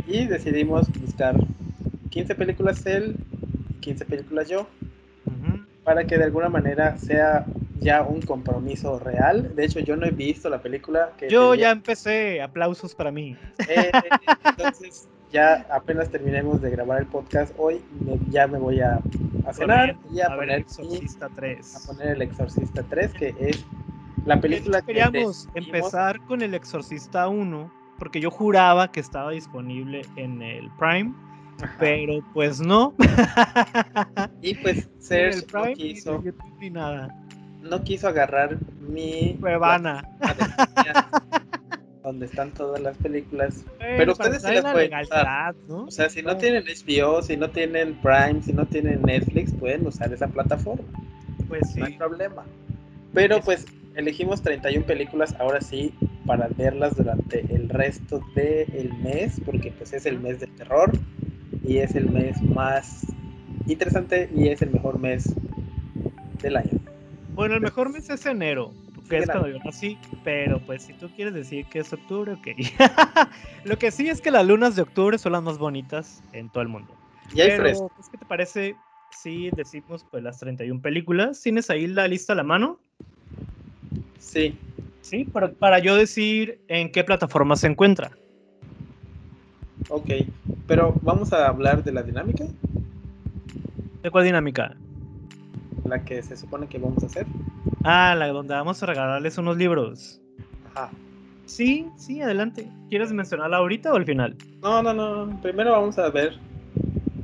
Y decidimos buscar 15 películas él, 15 películas yo, para que de alguna manera sea ya un compromiso real. De hecho, yo no he visto la película. Que yo ya empecé, aplausos para mí. Eh, entonces, ya apenas terminemos de grabar el podcast hoy, ya me voy a, cenar y a, poner el Exorcista 3. A poner el Exorcista 3, que es la película que queríamos empezar con el Exorcista 1, porque yo juraba que estaba disponible en el Prime. Pero pues no. y pues Serge no quiso. Ni nada. No quiso agarrar mi. Cuevana. *laughs* donde están todas las películas. Pero, ustedes se las pueden usar. ¿no? O sea, si no tienen HBO, si no tienen Prime, si no tienen Netflix, pueden usar esa plataforma. Pues sí. No hay problema. Pero pues elegimos 31 películas ahora sí para verlas durante el resto del mes, porque pues es el mes del terror y es el mes más interesante y es el mejor mes del año. Bueno, el *laughs* mejor mes es enero, que es cuando yo nací, pero pues si tú quieres decir que es octubre, ok. *laughs* Lo que sí es que las lunas de octubre son las más bonitas en todo el mundo. Y hay pero, pues, ¿qué te parece si decimos pues las 31 películas? ¿Tienes ahí la lista a la mano? Sí. Sí, para, para yo decir en qué plataforma se encuentra. Ok, pero vamos a hablar de la dinámica. ¿De cuál dinámica? La que se supone que vamos a hacer. Ah, la donde vamos a regalarles unos libros. Ajá. Sí, sí, adelante. ¿Quieres mencionarla ahorita o al final? No, no, no. Primero vamos a ver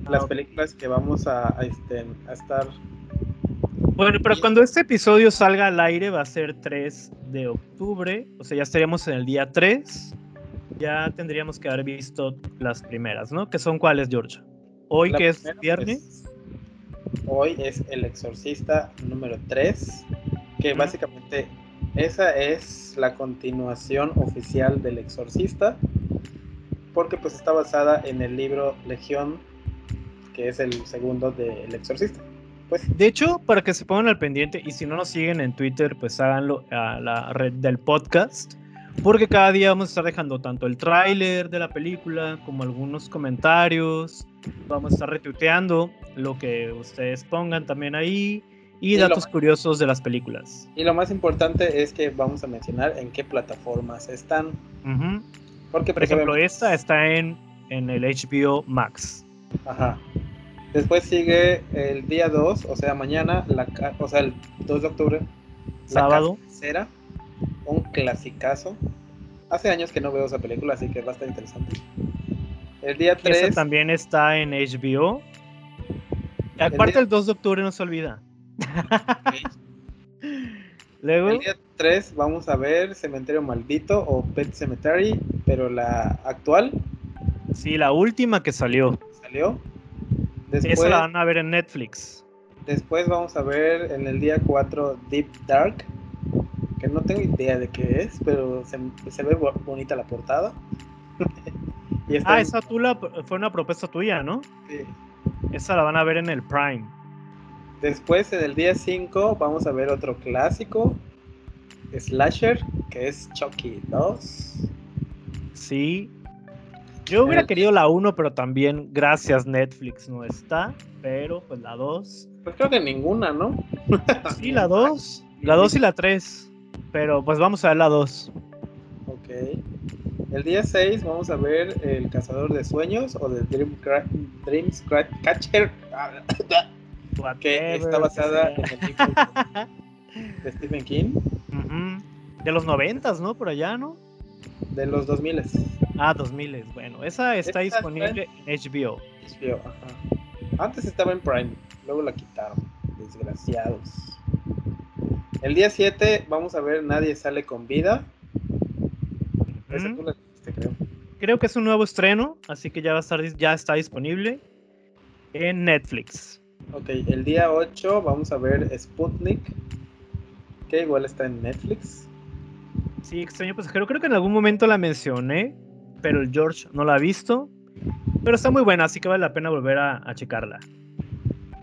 las películas que vamos a, a, este, a estar bueno, pero cuando este episodio salga al aire va a ser 3 de octubre, o sea, ya estaríamos en el día 3. Ya tendríamos que haber visto las primeras, ¿no? ¿Que son cuáles, George? Hoy, que es viernes. Hoy es El Exorcista número 3, que básicamente esa es la continuación oficial del Exorcista, porque pues está basada en el libro Legión, que es el segundo del Exorcista. Pues. De hecho, para que se pongan al pendiente y si no nos siguen en Twitter, pues háganlo a la red del podcast. Porque cada día vamos a estar dejando tanto el tráiler de la película como algunos comentarios. Vamos a estar retuiteando lo que ustedes pongan también ahí y, datos curiosos de las películas. Y lo más importante es que vamos a mencionar en qué plataformas están. Porque, por ejemplo, esta está en, en el HBO Max. Ajá. Después sigue el día 2, o sea, mañana, la, o sea, el 2 de octubre. Sábado. Será un clasicazo. Hace años que no veo esa película, así que va a estar interesante. El día 3. también está en HBO. Aparte, el, 2 de octubre no se olvida. Luego. El día 3 vamos a ver Cementerio Maldito o Pet Cemetery, pero la actual. Sí, la última que salió. Salió. Después, Esa la van a ver en Netflix. Después vamos a ver en el día 4 Deep Dark, que no tengo idea de qué es, pero se, ve bonita la portada. *laughs* ah, esa tú la, fue una propuesta tuya, ¿no? Sí. Esa la van a ver en el Prime. Después, en el día 5, vamos a ver otro clásico, Slasher, que es Chucky 2. Sí, yo hubiera querido la 1, pero también gracias Netflix no está. Pero pues la 2. Pues creo que ninguna, ¿no? *laughs* sí, la 2. La 2 y la 3. Pero pues vamos a ver la 2. Ok. El día 6 vamos a ver El Cazador de Sueños o The Dream, Dream Catcher, que está basada en el libro de Stephen King. De los noventas, ¿no? Por allá, ¿no? De los 2000. Ah, 2000. Bueno, esa está disponible en HBO. HBO, ajá. Antes estaba en Prime, luego la quitaron. Desgraciados. El día 7 vamos a ver Nadie sale con vida. Esa tú la creo. Creo que es un nuevo estreno, así que ya va a estar ya está disponible en Netflix. Ok, el día 8 vamos a ver Sputnik, que igual está en Netflix. Sí, extraño pasajero. Creo que en algún momento la mencioné, pero el George no la ha visto. Pero está muy buena, así que vale la pena volver a, checarla.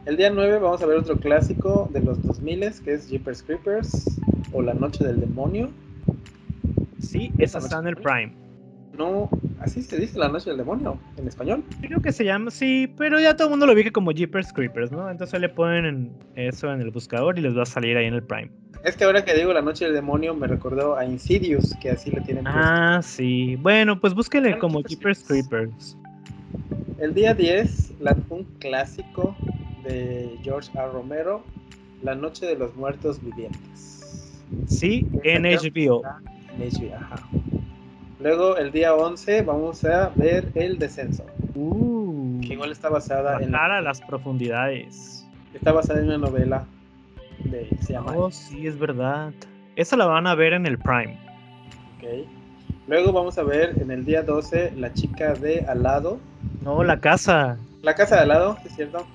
El día 9 vamos a ver otro clásico de los 2000 que es Jeepers Creepers o La Noche del Demonio. Sí, esa está en el Prime. No, así se dice La Noche del Demonio en español. Creo que se llama, sí, pero ya todo el mundo lo ubica como Jeepers Creepers, ¿no? Entonces le ponen eso en el buscador y les va a salir ahí en el Prime. Es que ahora que digo La Noche del Demonio me recordó a Insidious, que así le tienen Ah, sí. Bueno, pues búsquenle como Jeepers Creepers. El día 10, un clásico de George R. Romero, La Noche de los Muertos Vivientes. Sí, en HBO. Ajá. Luego, el día 11, vamos a ver El Descenso. Uh, que igual está basada en. a las profundidades. Está basada en una novela se llama. Oh, sí, es verdad. Esa la van a ver en el Prime. Ok. Luego vamos a ver en el día 12 La chica de al lado. No, la casa. La casa de al lado, ¿es cierto?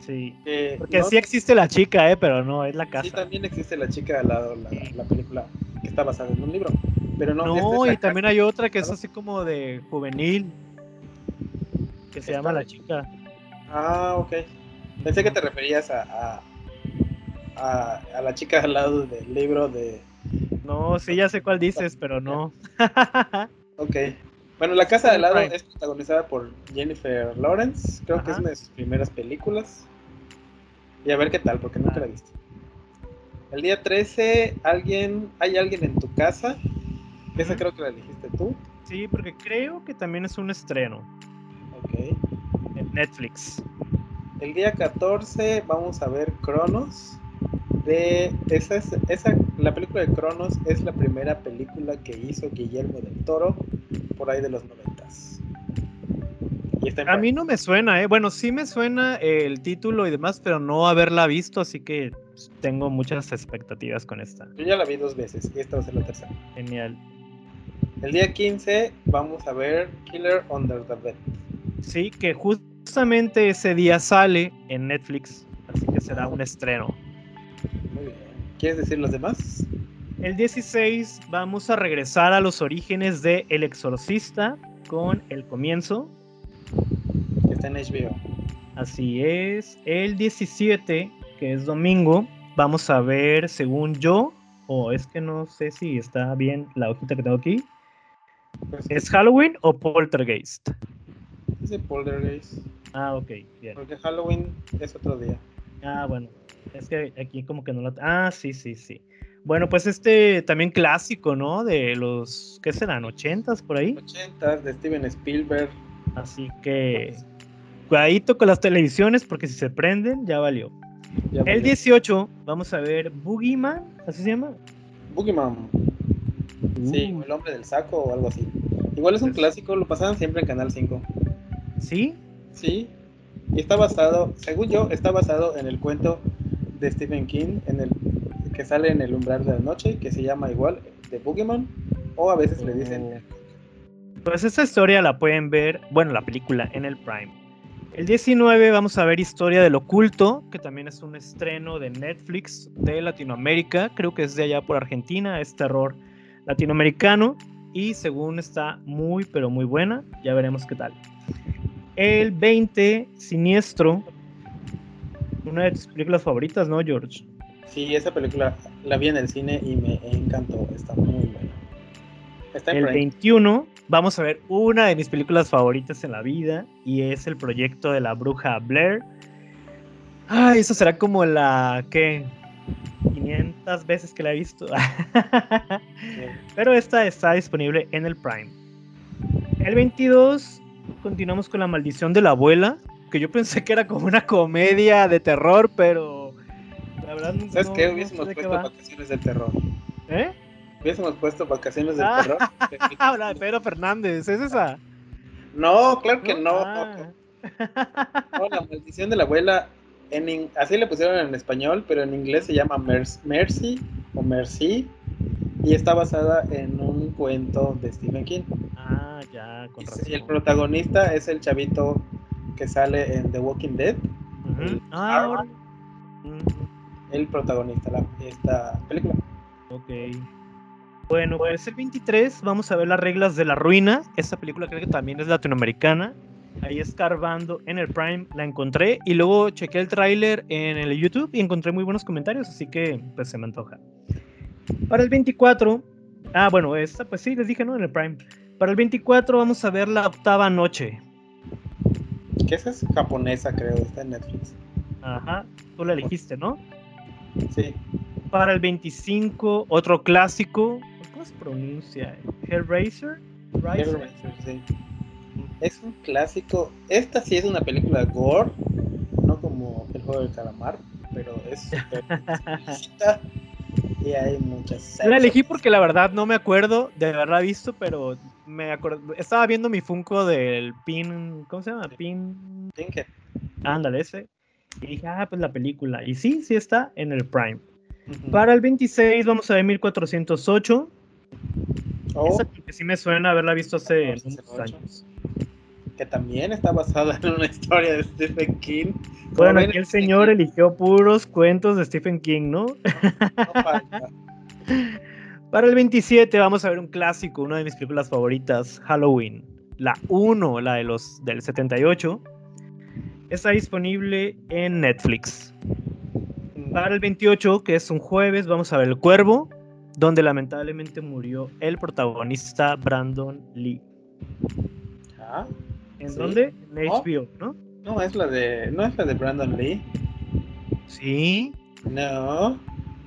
Sí. Porque sí existe la chica, ¿eh? Pero no, es la casa. Sí, también existe la chica al lado, la, película que está basada en un libro. Pero no, no y también hay otra que es así como de juvenil. Que se llama La chica. Ah, ok. Pensé que te referías a, a, la chica al lado del libro de... No, sí, ya sé cuál dices, pero no. *laughs* ok. Bueno, La Casa de lado es protagonizada por Jennifer Lawrence. Creo que es una de sus primeras películas. Y a ver qué tal, porque nunca la he visto. El día 13, alguien, ¿hay alguien en tu casa? Esa creo que la dijiste tú. Sí, porque creo que también es un estreno. Ok. En Netflix. El día 14 vamos a ver Cronos de esa, esa la película de Cronos es la primera película que hizo Guillermo del Toro por ahí de los noventas. A mí no me suena, ¿eh? Bueno, sí me suena el título y demás, pero no haberla visto, así que tengo muchas expectativas con esta. Yo ya la vi dos veces y esta va a ser la tercera. Genial. El día 15 vamos a ver Killer Under the Bed. Sí, que justamente ese día sale en Netflix, así que será un estreno. ¿Quieres decir los demás? El 16 vamos a regresar a los orígenes de El Exorcista con el comienzo. Está en HBO. Así es. El 17, que es domingo, vamos a ver, según yo, o es que no sé si está bien la hojita que tengo aquí. Pues ¿Es Halloween o Poltergeist? Dice Poltergeist. Ah, ok, bien. Porque Halloween es otro día. Ah, bueno. Es que aquí como que no la... Ah, sí, sí, sí. Bueno, pues este también clásico, ¿no? De los, ¿qué serán? ¿80s por ahí? 80s, de Steven Spielberg. Así que cuidadito con las televisiones porque si se prenden ya valió. El 18 vamos a ver Boogeyman, ¿así se llama? Boogeyman. Sí, uh. el hombre del saco o algo así. Igual es un clásico, lo pasaban siempre en Canal 5. ¿Sí? Sí. Y está basado, según yo, está basado en el cuento de Stephen King en el que sale en el umbral de la noche, que se llama igual de Boogeyman, o a veces le dicen. Oh. Pues esta historia la pueden ver, bueno, la película en el Prime. El 19 vamos a ver Historia del Oculto, que también es un estreno de Netflix de Latinoamérica, creo que es de allá por Argentina, es terror latinoamericano y según está muy pero muy buena, ya veremos qué tal. El 20, Siniestro, una de tus películas favoritas, ¿no, George? Sí, esa película la vi en el cine y me encantó. Está muy buena. Está el 21 vamos a ver una de mis películas favoritas en la vida y es el proyecto de la bruja Blair. Ay, eso será como la ¿qué? 500 veces que la he visto. Pero esta está disponible en el Prime. El 22 continuamos con La maldición de la abuela, que yo pensé que era como una comedia de terror, pero la verdad no Hubiésemos sé de qué puesto va. vacaciones del terror. ¿Eh? Hubiésemos puesto vacaciones del Ah. terror. *laughs* Ah, la de Pedro Fernández, ¿es esa? No, claro que no. Ah. No, la maldición de la abuela, en así le pusieron en español, pero en inglés se llama Mer- Mercy o Mercy y está basada en un cuento de Stephen King. Ah, ya, con Y razón. el protagonista es el chavito que sale en The Walking Dead. Ah, ahora. El protagonista de esta película. Ok. Bueno, pues el 23 vamos a ver las reglas de la ruina. Esta película creo que también es latinoamericana. Ahí escarbando en el Prime la encontré y luego chequé el tráiler en el YouTube y encontré muy buenos comentarios, así que pues se me antoja. Para el 24, ah bueno, esta pues sí, les dije, ¿no? En el Prime. Para el 24 vamos a ver la octava noche. Que esa es japonesa, creo, está en Netflix. Ajá, tú la elegiste, ¿no? Sí, Para el 25, otro clásico. ¿Cómo se pronuncia? Hellraiser. Hellraiser, sí. Es un clásico. Esta sí es una película gore, no como El juego del calamar, pero es y hay muchas. La elegí porque la verdad no me acuerdo de haberla visto, pero me acuerdo. Estaba viendo mi Funko del Pin. ¿Cómo se llama? Pin. Pinhead. Ándale, ese. Y dije, ah, pues la película. Y sí, sí está en el Prime. Para el 26 vamos a ver 1408. O Esa que sí me suena haberla visto hace unos 1408. años. que también está basada *laughs* en una historia de Stephen King. Bueno, aquí el señor King eligió puros cuentos de Stephen King, ¿no? no falta. *laughs* Para el 27 vamos a ver un clásico, una de mis películas favoritas, Halloween. La 1, la de los del 78. Está disponible en Netflix. Para el 28, que es un jueves, vamos a ver El Cuervo, donde lamentablemente murió el protagonista Brandon Lee. Ah, ¿En Sí. dónde? En ¿No? HBO, ¿no? no es la de no es la de Brandon Lee. Sí. No,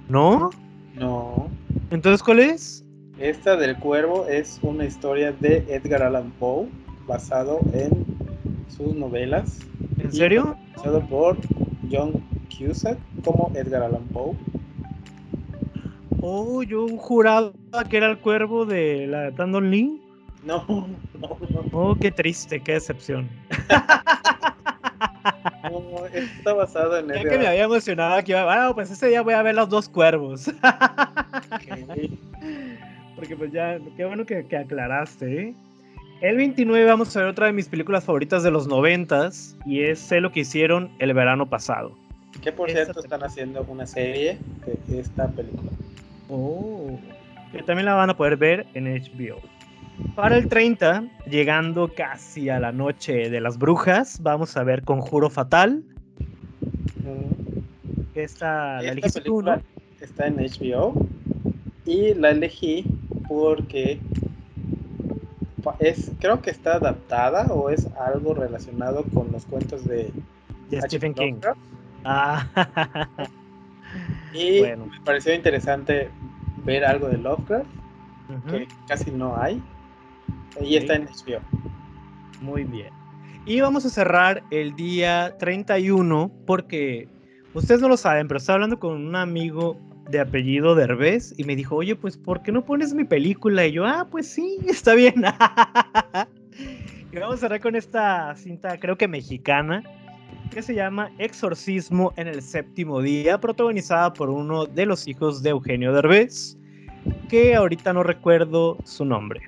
¿No? no. Entonces, ¿cuál es? Esta del cuervo es una historia de Edgar Allan Poe basado en sus novelas. ¿En serio? Basado por John Cusack como Edgar Allan Poe. Oh, yo juraba que era el cuervo de la de Brandon Lee. No, *laughs* no, no. Oh, qué triste, qué decepción. *laughs* no, está basado en Ya Edgar que me había emocionado que iba, bueno, pues ese día voy a ver los dos cuervos. *laughs* Porque pues ya, qué bueno que, que aclaraste, ¿eh? El 29 vamos a ver otra de mis películas favoritas de los noventas y es Sé lo que hicieron el verano pasado. Que por cierto están haciendo una serie de esta película. Oh. Que también la van a poder ver en HBO. Para el 30, llegando casi a la noche de las brujas, vamos a ver Conjuro Fatal. Esta la elegiste tú, ¿no? está en HBO y la elegí porque es creo que está adaptada o es algo relacionado con los cuentos de De. Stephen King. Ah, *laughs* y Bueno. me pareció interesante ver algo de Lovecraft que casi no hay y está en HBO. muy bien. Y vamos a cerrar el día 31 porque ustedes no lo saben, pero estaba hablando con un amigo de apellido Derbez y me dijo, oye, pues ¿por qué no pones mi película? Y yo, ah, pues sí, *laughs* está bien. *laughs* y vamos a cerrar con esta cinta, creo que mexicana, que se llama Exorcismo en el séptimo día, protagonizada por uno de los hijos de Eugenio Derbez, que ahorita no recuerdo su nombre.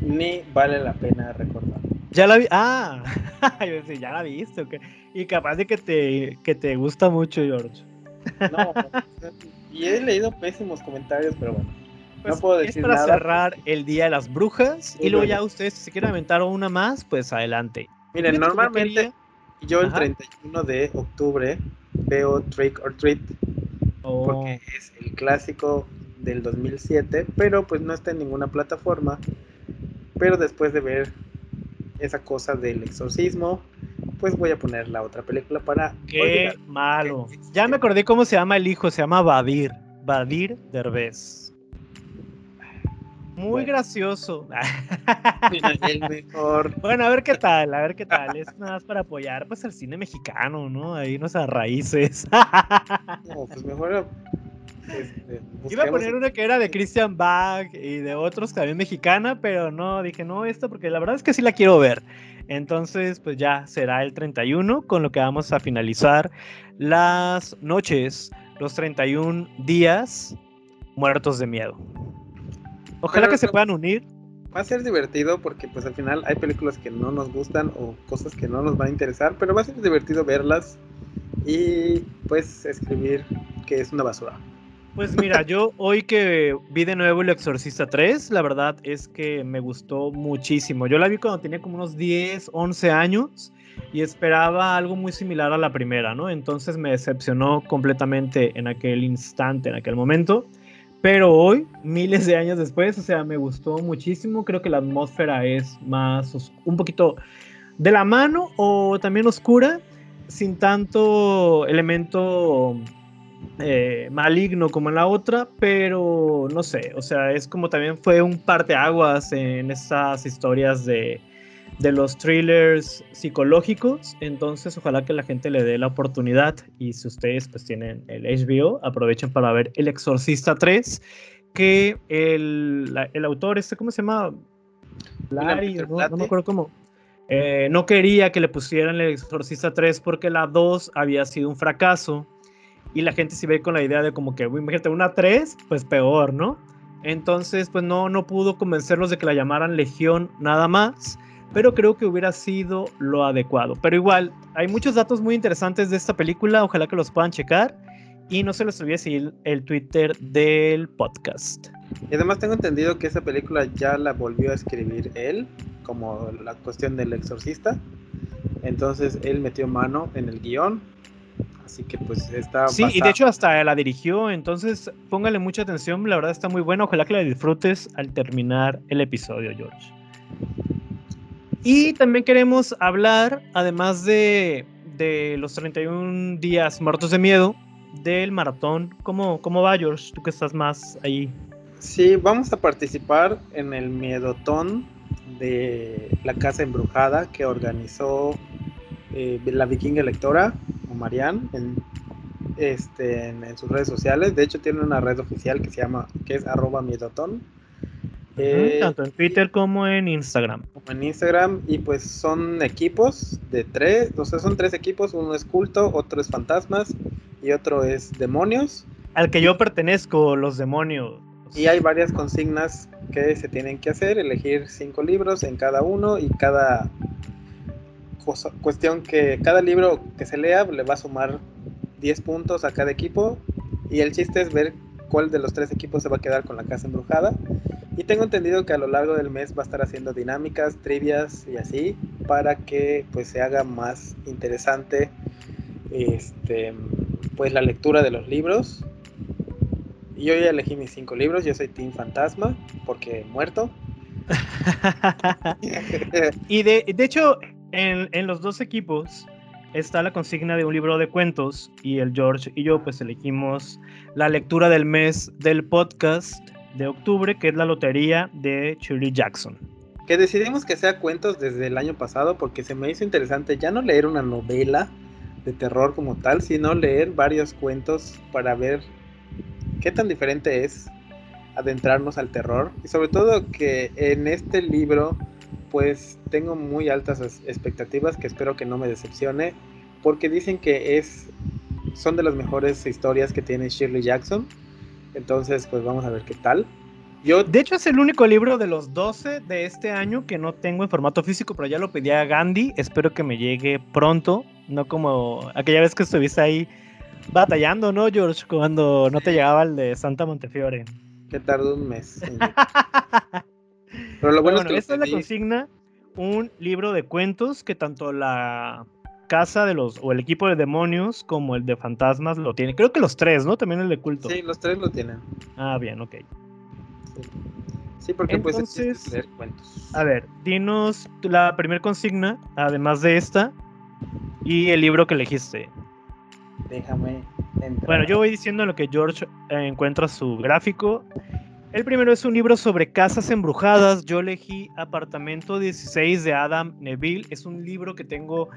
Ni vale la pena recordar. Ya la vi. Ah, *laughs* yo decía, ya la viste. ¿o qué? Y capaz de que te, que te gusta mucho, George. No, y he leído pésimos comentarios, pero bueno. Pues, no puedo es decir para nada. cerrar el Día de las Brujas. Y luego ya ustedes, si quieren aventar una más, pues adelante. Miren, normalmente yo el Ajá. 31 de octubre veo Trick or Treat Oh, porque es el clásico del 2007, pero pues no está en ninguna plataforma. Pero después de ver esa cosa del exorcismo, pues voy a poner la otra película para... Qué malo. Ya me acordé cómo se llama el hijo, se llama Badir. Badir Derbez. Muy gracioso. el mejor. *laughs* Bueno, a ver qué tal, a ver qué tal. Es nada más para apoyar pues al cine mexicano, ¿no? Ahí nuestras raíces. *laughs* no, pues mejor este, Iba a poner una que era de Christian Bach y de otros también mexicana, pero no, dije no, esto porque la verdad es que sí la quiero ver. Entonces, pues ya será el 31 con lo que vamos a finalizar las noches, los 31 días muertos de miedo. Ojalá que se puedan unir. Va a ser divertido porque pues al final hay películas que no nos gustan o cosas que no nos van a interesar, pero va a ser divertido verlas y pues escribir que es una basura. Pues mira, yo hoy que vi de nuevo El Exorcista 3, la verdad es que me gustó muchísimo. Yo la vi cuando tenía como unos 10, 11 años y esperaba algo muy similar a la primera, ¿no? Entonces me decepcionó completamente en aquel instante, en aquel momento. Pero hoy, miles de años después, o sea, me gustó muchísimo. Creo que la atmósfera es más, un poquito de la mano o también oscura, sin tanto elemento eh, maligno como en la otra, pero no sé, o sea, es como también fue un parteaguas en esas historias de, de los thrillers psicológicos, entonces ojalá que la gente le dé la oportunidad y si ustedes pues tienen el HBO, aprovechen para ver El Exorcista 3, que el, el autor, este, ¿cómo se llama? Larry, no, no, me acuerdo cómo. Eh, no quería que le pusieran El Exorcista 3 porque la 2 había sido un fracaso y la gente se ve con la idea de como que, imagínate, una 3, pues peor, ¿no? Entonces, pues no, no pudo convencerlos de que la llamaran Legión nada más, pero creo que hubiera sido lo adecuado. Pero igual, hay muchos datos muy interesantes de esta película, ojalá que los puedan checar. Y no se les olvide seguir el Twitter del podcast. Y además tengo entendido que esa película ya la volvió a escribir él, como la cuestión del exorcista. Entonces él metió mano en el guion Así que pues está. Sí, y de hecho hasta la dirigió, entonces póngale mucha atención, la verdad está muy buena, ojalá que la disfrutes al terminar el episodio, George. Y también queremos hablar, además de, de los 31 días muertos de miedo, del maratón. ¿Cómo, ¿Cómo va, George? Tú que estás más ahí. Sí, vamos a participar en el Miedotón de la Casa Embrujada que organizó eh, la Vikinga Lectora Marian en, este, en, sus redes sociales. De hecho, tiene una red oficial que se llama, que es arroba miedotón. Eh, tanto en Twitter como en Instagram. en Instagram, y pues son equipos de tres, o sea, son tres equipos, uno es culto, otro es fantasmas y otro es demonios. Al que yo pertenezco, los demonios. Y hay varias consignas que se tienen que hacer, elegir cinco libros en cada uno y cada cuestión que cada libro que se lea le va a sumar 10 puntos a cada equipo y el chiste es ver cuál de los tres equipos se va a quedar con la casa embrujada. Y tengo entendido que a lo largo del mes va a estar haciendo dinámicas, trivias y así para que pues se haga más interesante este pues la lectura de los libros. Y yo ya elegí mis cinco libros, yo soy Team Fantasma porque muerto. *laughs* y de, de hecho, en, los dos equipos está la consigna de un libro de cuentos y el George y yo pues elegimos la lectura del mes del podcast de octubre, que es la lotería de Shirley Jackson. Que decidimos que sea cuentos desde el año pasado porque se me hizo interesante ya no leer una novela de terror como tal, sino leer varios cuentos para ver qué tan diferente es adentrarnos al terror y sobre todo que en este libro pues tengo muy altas expectativas que espero que no me decepcione, porque dicen que es son de las mejores historias que tiene Shirley Jackson. Entonces, pues vamos a ver qué tal. Yo... De hecho, es el único libro de los 12 de este año que no tengo en formato físico, pero ya lo pedí a Gandhi. Espero que me llegue pronto, no como aquella vez que estuviste ahí batallando, ¿no, George? Cuando no te llegaba el de Santa Montefiore. Que tardó un mes. *laughs* Pero lo bueno, es que esta es la consigna, un libro de cuentos que tanto la casa de los, o el equipo de demonios como el de fantasmas lo tiene. Creo que los tres, ¿no? También el de culto. Sí, los tres lo tienen. Ah, bien, ok. Sí, porque pues Entonces, leer cuentos. A ver, dinos la primera consigna, además de esta, y el libro que elegiste. Déjame entrar. Bueno, yo voy diciendo lo que George encuentra su gráfico. El primero es un libro sobre casas embrujadas. Yo elegí Apartamento 16 de Adam Neville. Es un libro que tengo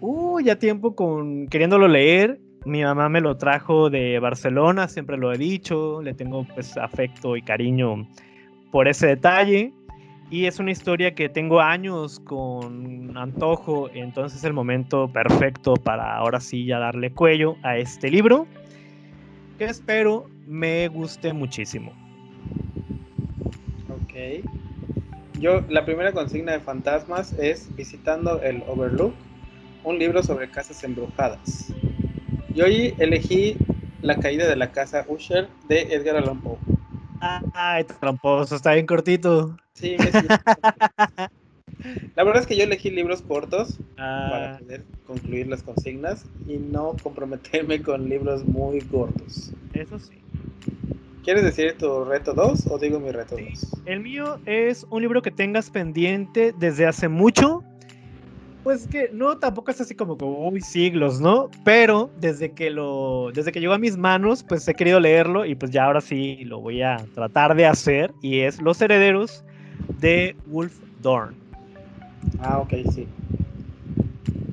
uh, ya tiempo con queriéndolo leer. Mi mamá me lo trajo de Barcelona, siempre lo he dicho. Le tengo pues afecto y cariño por ese detalle. Y es una historia que tengo años con antojo, entonces es el momento perfecto para ahora sí ya darle cuello a este libro, que espero me guste muchísimo. Ok. Yo, la primera consigna de fantasmas es Visitando el Overlook, un libro sobre casas embrujadas. Y hoy elegí La caída de la casa Usher de Edgar Allan Poe. Ay, tramposo, está bien cortito. Sí, me. La verdad es que yo elegí libros cortos Ah, para poder concluir las consignas y no comprometerme con libros muy cortos. eso sí. ¿Quieres decir tu reto 2 o digo mi reto 2? El mío es un libro que tengas pendiente desde hace mucho. Pues que no tampoco es así como como uy, siglos, ¿no? Pero desde que lo desde que llegó a mis manos, pues he querido leerlo y pues ya ahora sí lo voy a tratar de hacer y es Los herederos de Wolf Dorn. Ah, ok, sí.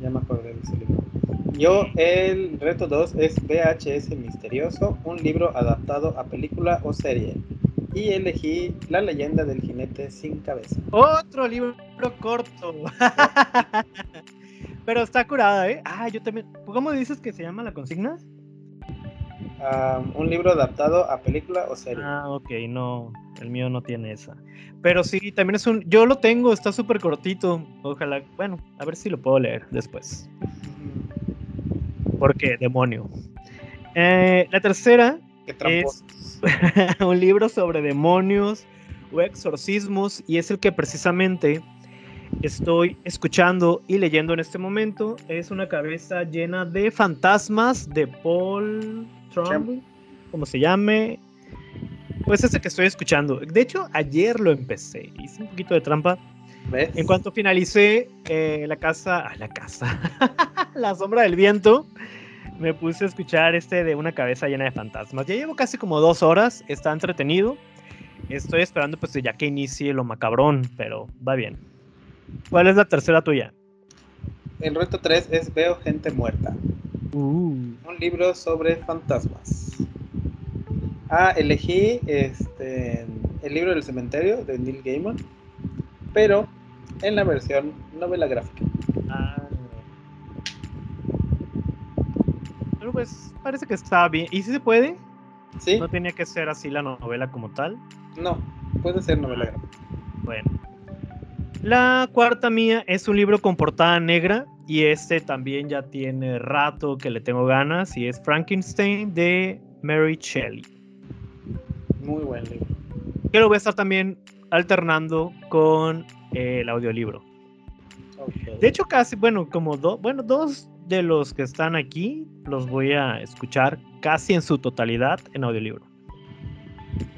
Ya me acordé de ese libro. Yo, el reto 2 es VHS Misterioso, un libro adaptado a película o serie. Y elegí La leyenda del jinete sin cabeza. Otro libro corto. *laughs* Pero está curada, ¿eh? Ah, yo también. ¿Cómo dices que se llama la consigna? Ah, un libro adaptado a película o serie. Ah, ok, no, el mío no tiene esa. Pero sí, también es un, yo lo tengo, está súper cortito. Ojalá, bueno, a ver si lo puedo leer después. Porque, demonio. Eh, la tercera, Qué tramposos. *laughs* un libro sobre demonios o exorcismos, y es el que precisamente estoy escuchando y leyendo en este momento. Es una cabeza llena de fantasmas de Paul Trumbull, como se llame. Pues ese que estoy escuchando. De hecho, ayer lo empecé. Hice un poquito de trampa. ¿Ves? En cuanto finalicé eh, la casa, ah, la casa, *laughs* la sombra del viento, me puse a escuchar este de una cabeza llena de fantasmas. Ya llevo casi como dos horas, está entretenido. Estoy esperando pues ya que inicie lo macabrón, pero va bien. ¿Cuál es la tercera tuya? El reto 3 es Veo gente muerta. Uh, Un libro sobre fantasmas. Ah, elegí este, el libro del cementerio de Neil Gaiman, pero en la versión novela gráfica. ah. Pero pues parece que está bien. ¿Y si se puede? ¿Sí? No tenía que ser así la novela como tal. No, puede ser novela gráfica. Bueno. La cuarta mía es un libro con portada negra y este también ya tiene rato que le tengo ganas y es Frankenstein de Mary Shelley. Muy buen libro. Que lo voy a estar también alternando con eh, el audiolibro. De hecho, casi, bueno, como dos, bueno, dos de los que están aquí los voy a escuchar casi en su totalidad en audiolibro.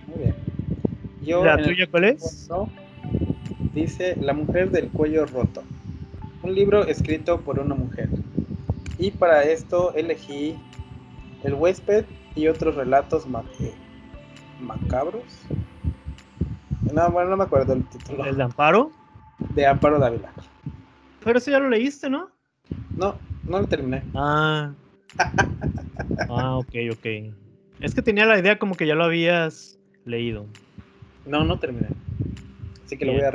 Muy bien. Yo ¿La tuya cuál es? dice La mujer del cuello roto. Un libro escrito por una mujer. Y para esto elegí El huésped y otros relatos eh, macabros. No, bueno, no me acuerdo el título. El de Amparo. De Amparo Dávila. Pero eso ya lo leíste, ¿no? No, no lo terminé. Ah. *laughs* Ah, ok, ok. Es que tenía la idea como que ya lo habías leído. No, no terminé. Así que lo voy a.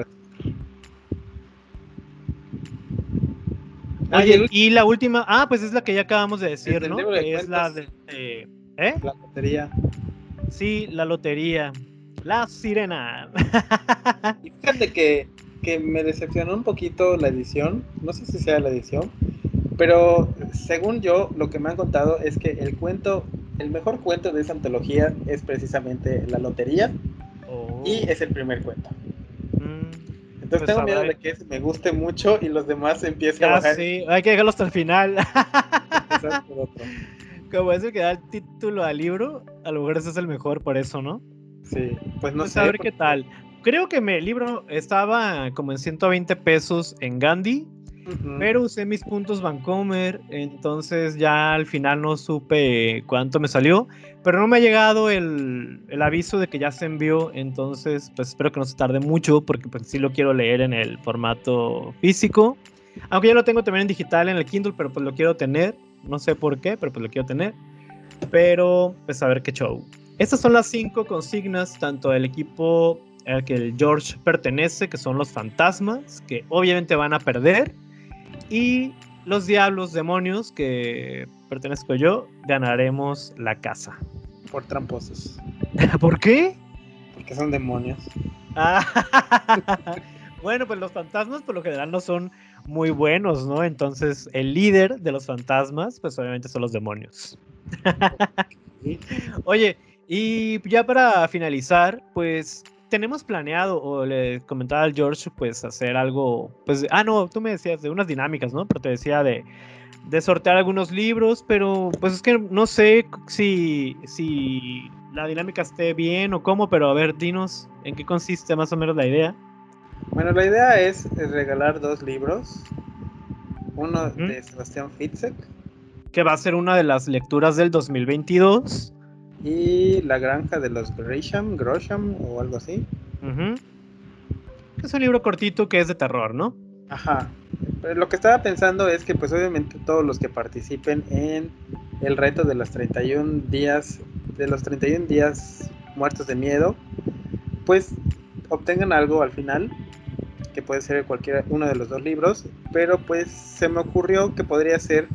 Ah, y Oye, el- y la última, ah, pues es la que ya acabamos de decir, ¿no? de es la de- ¿Eh? la lotería. Sí, la lotería. La sirena. Y fíjate que, que me decepcionó un poquito la edición, no sé si sea la edición, pero según yo lo que me han contado es que el cuento, el mejor cuento de esa antología es precisamente La Lotería Oh, y es el primer cuento. mm, Entonces Pues tengo miedo de que me guste mucho y los demás empiecen a bajar. sí, hay que dejarlo hasta el final. Como es el que da el título al libro, a lo mejor ese es el mejor por eso, ¿no? Sí, pues no pues sé. a ver porque- qué tal. Creo que el libro estaba como en 120 pesos en Gandhi pero usé mis puntos Vancomer, entonces ya al final no supe cuánto me salió, pero no me ha llegado el, el, aviso de que ya se envió, entonces pues espero que no se tarde mucho porque pues sí lo quiero leer en el formato físico, aunque ya lo tengo también en digital en el Kindle, pero pues lo quiero tener, no sé por qué, pero pues lo quiero tener, pero pues a ver qué show. Estas son las cinco consignas, tanto del equipo al que el George pertenece, que son los fantasmas, que obviamente van a perder, y los diablos, demonios, que pertenezco yo, ganaremos la casa. Por tramposos. *laughs* ¿Por qué? Porque son demonios. *laughs* bueno, pues los fantasmas por lo general no son muy buenos, ¿no? Entonces el líder de los fantasmas, pues obviamente son los demonios. *laughs* Oye, y ya para finalizar, pues tenemos planeado, o le comentaba al George, pues hacer algo, pues, ah, no, tú me decías de unas dinámicas, ¿no? Pero te decía de, de sortear algunos libros, pero pues es que no sé si, si la dinámica esté bien o cómo, pero a ver, dinos en qué consiste más o menos la idea. Bueno, la idea es regalar dos libros, uno de Sebastián Fitzek. Que va a ser una de las lecturas del 2022 y La Granja de los Gresham, Grosham o algo así. Es un libro cortito que es de terror, ¿no? Ajá. Pero lo que estaba pensando es que pues obviamente todos los que participen en el reto de los 31 días de los 31 días muertos de miedo, pues obtengan algo al final, que puede ser cualquiera uno de los dos libros, pero pues se me ocurrió que podría ser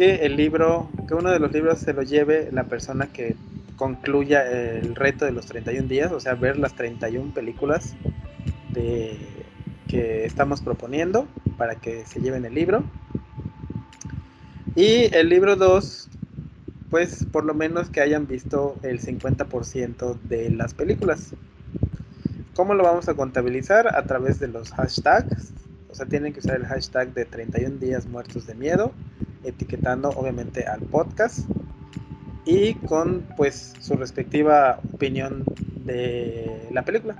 que el libro, que uno de los libros se lo lleve la persona que concluya el reto de los 31 días, o sea, ver las 31 películas que estamos proponiendo para que se lleven el libro. Y el libro 2, pues por lo menos que hayan visto el 50% de las películas. ¿Cómo lo vamos a contabilizar? A través de los hashtags. O sea, tienen que usar el hashtag de 31 días muertos de miedo etiquetando obviamente al podcast y con pues su respectiva opinión de la película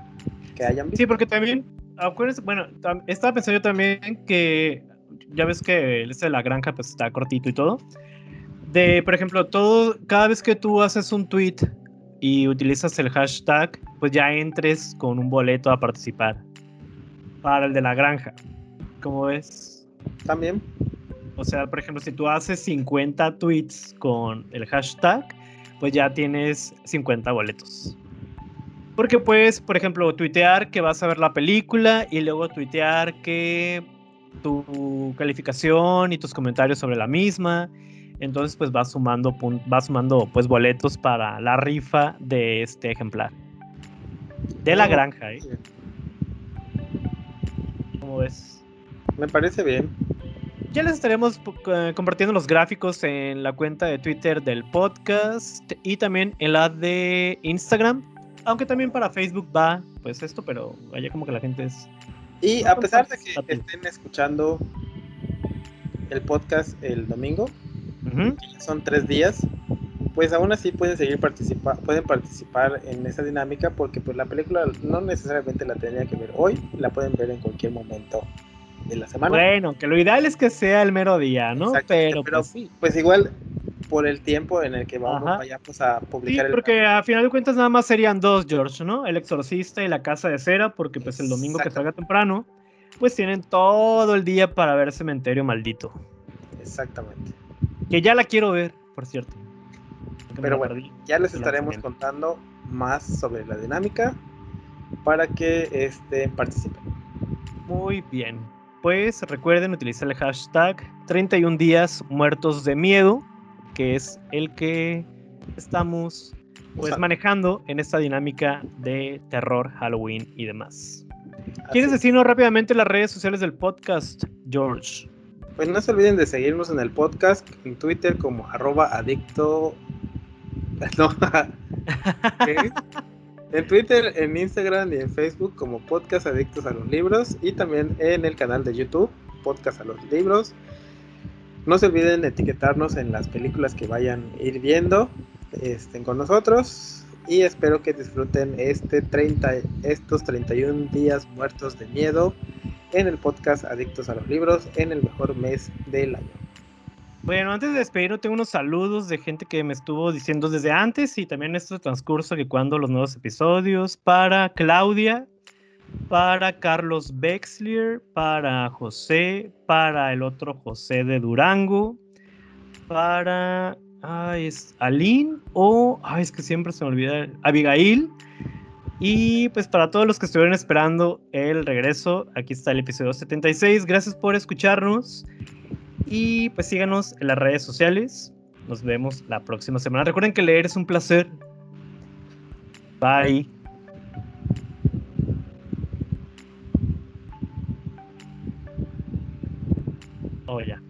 que hayan visto. Sí, porque también, acuérdense, bueno, estaba pensando yo también que ya ves que este de la granja pues está cortito y todo. De, por ejemplo, todo, cada vez que tú haces un tweet y utilizas el hashtag, pues ya entres con un boleto a participar para el de la granja. ¿Cómo ves? También. O sea, por ejemplo, si tú haces 50 tweets con el hashtag, pues ya tienes 50 boletos. Porque puedes, por ejemplo, tuitear que vas a ver la película y luego tuitear que tu calificación y tus comentarios sobre la misma. Entonces, pues vas sumando, vas sumando pues boletos para la rifa de este ejemplar. De la granja, ¿eh? ¿Cómo ves? Me parece bien. Ya les estaremos eh, compartiendo los gráficos en la cuenta de Twitter del podcast y también en la de Instagram. Aunque también para Facebook va, pues esto, pero allá como que la gente es. Y a pesar de que estén escuchando el podcast el domingo, son tres días, pues aún así pueden seguir participar, pueden participar en esa dinámica porque pues la película no necesariamente la tendría que ver hoy, la pueden ver en cualquier momento de la semana. Bueno, que lo ideal es que sea el mero día, ¿no? Pero, pues, pues, igual por el tiempo en el que vamos vayamos a publicar sí, porque a final de cuentas nada más serían dos, George, ¿no? El exorcista y la casa de cera, porque pues el domingo que salga temprano, pues tienen todo el día para ver Cementerio Maldito. Exactamente. Que ya la quiero ver, por cierto. Pero bueno, ya les estaremos contando más sobre la dinámica para que este, participen. Muy bien pues recuerden utilizar el hashtag 31 días muertos de miedo, que es el que estamos pues manejando en esta dinámica de terror, Halloween y demás. ¿Quieres decirnos rápidamente las redes sociales del podcast, George? Pues no se olviden de seguirnos en el podcast, en Twitter como arroba adicto... *laughs* No. *laughs* En Twitter, en Instagram y en Facebook como Podcast Adictos a los Libros y también en el canal de YouTube Podcast a los Libros. No se olviden de etiquetarnos en las películas que vayan a ir viendo estén con nosotros y espero que disfruten este 30, estos 31 días muertos de miedo en el podcast Adictos a los Libros en el mejor mes del año. Bueno, antes de despedirnos, tengo unos saludos de gente que me estuvo diciendo desde antes y también en este transcurso que cuando los nuevos episodios. Para Claudia, para Carlos Bexlier, para José, para el otro José de Durango, para ay, es Aline o ay, es que siempre se me olvida Abigail. Y pues para todos los que estuvieron esperando el regreso, aquí está el episodio 76. Gracias por escucharnos. Y pues síganos en las redes sociales. Nos vemos la próxima semana. Recuerden que leer es un placer. Bye. Oh, ya.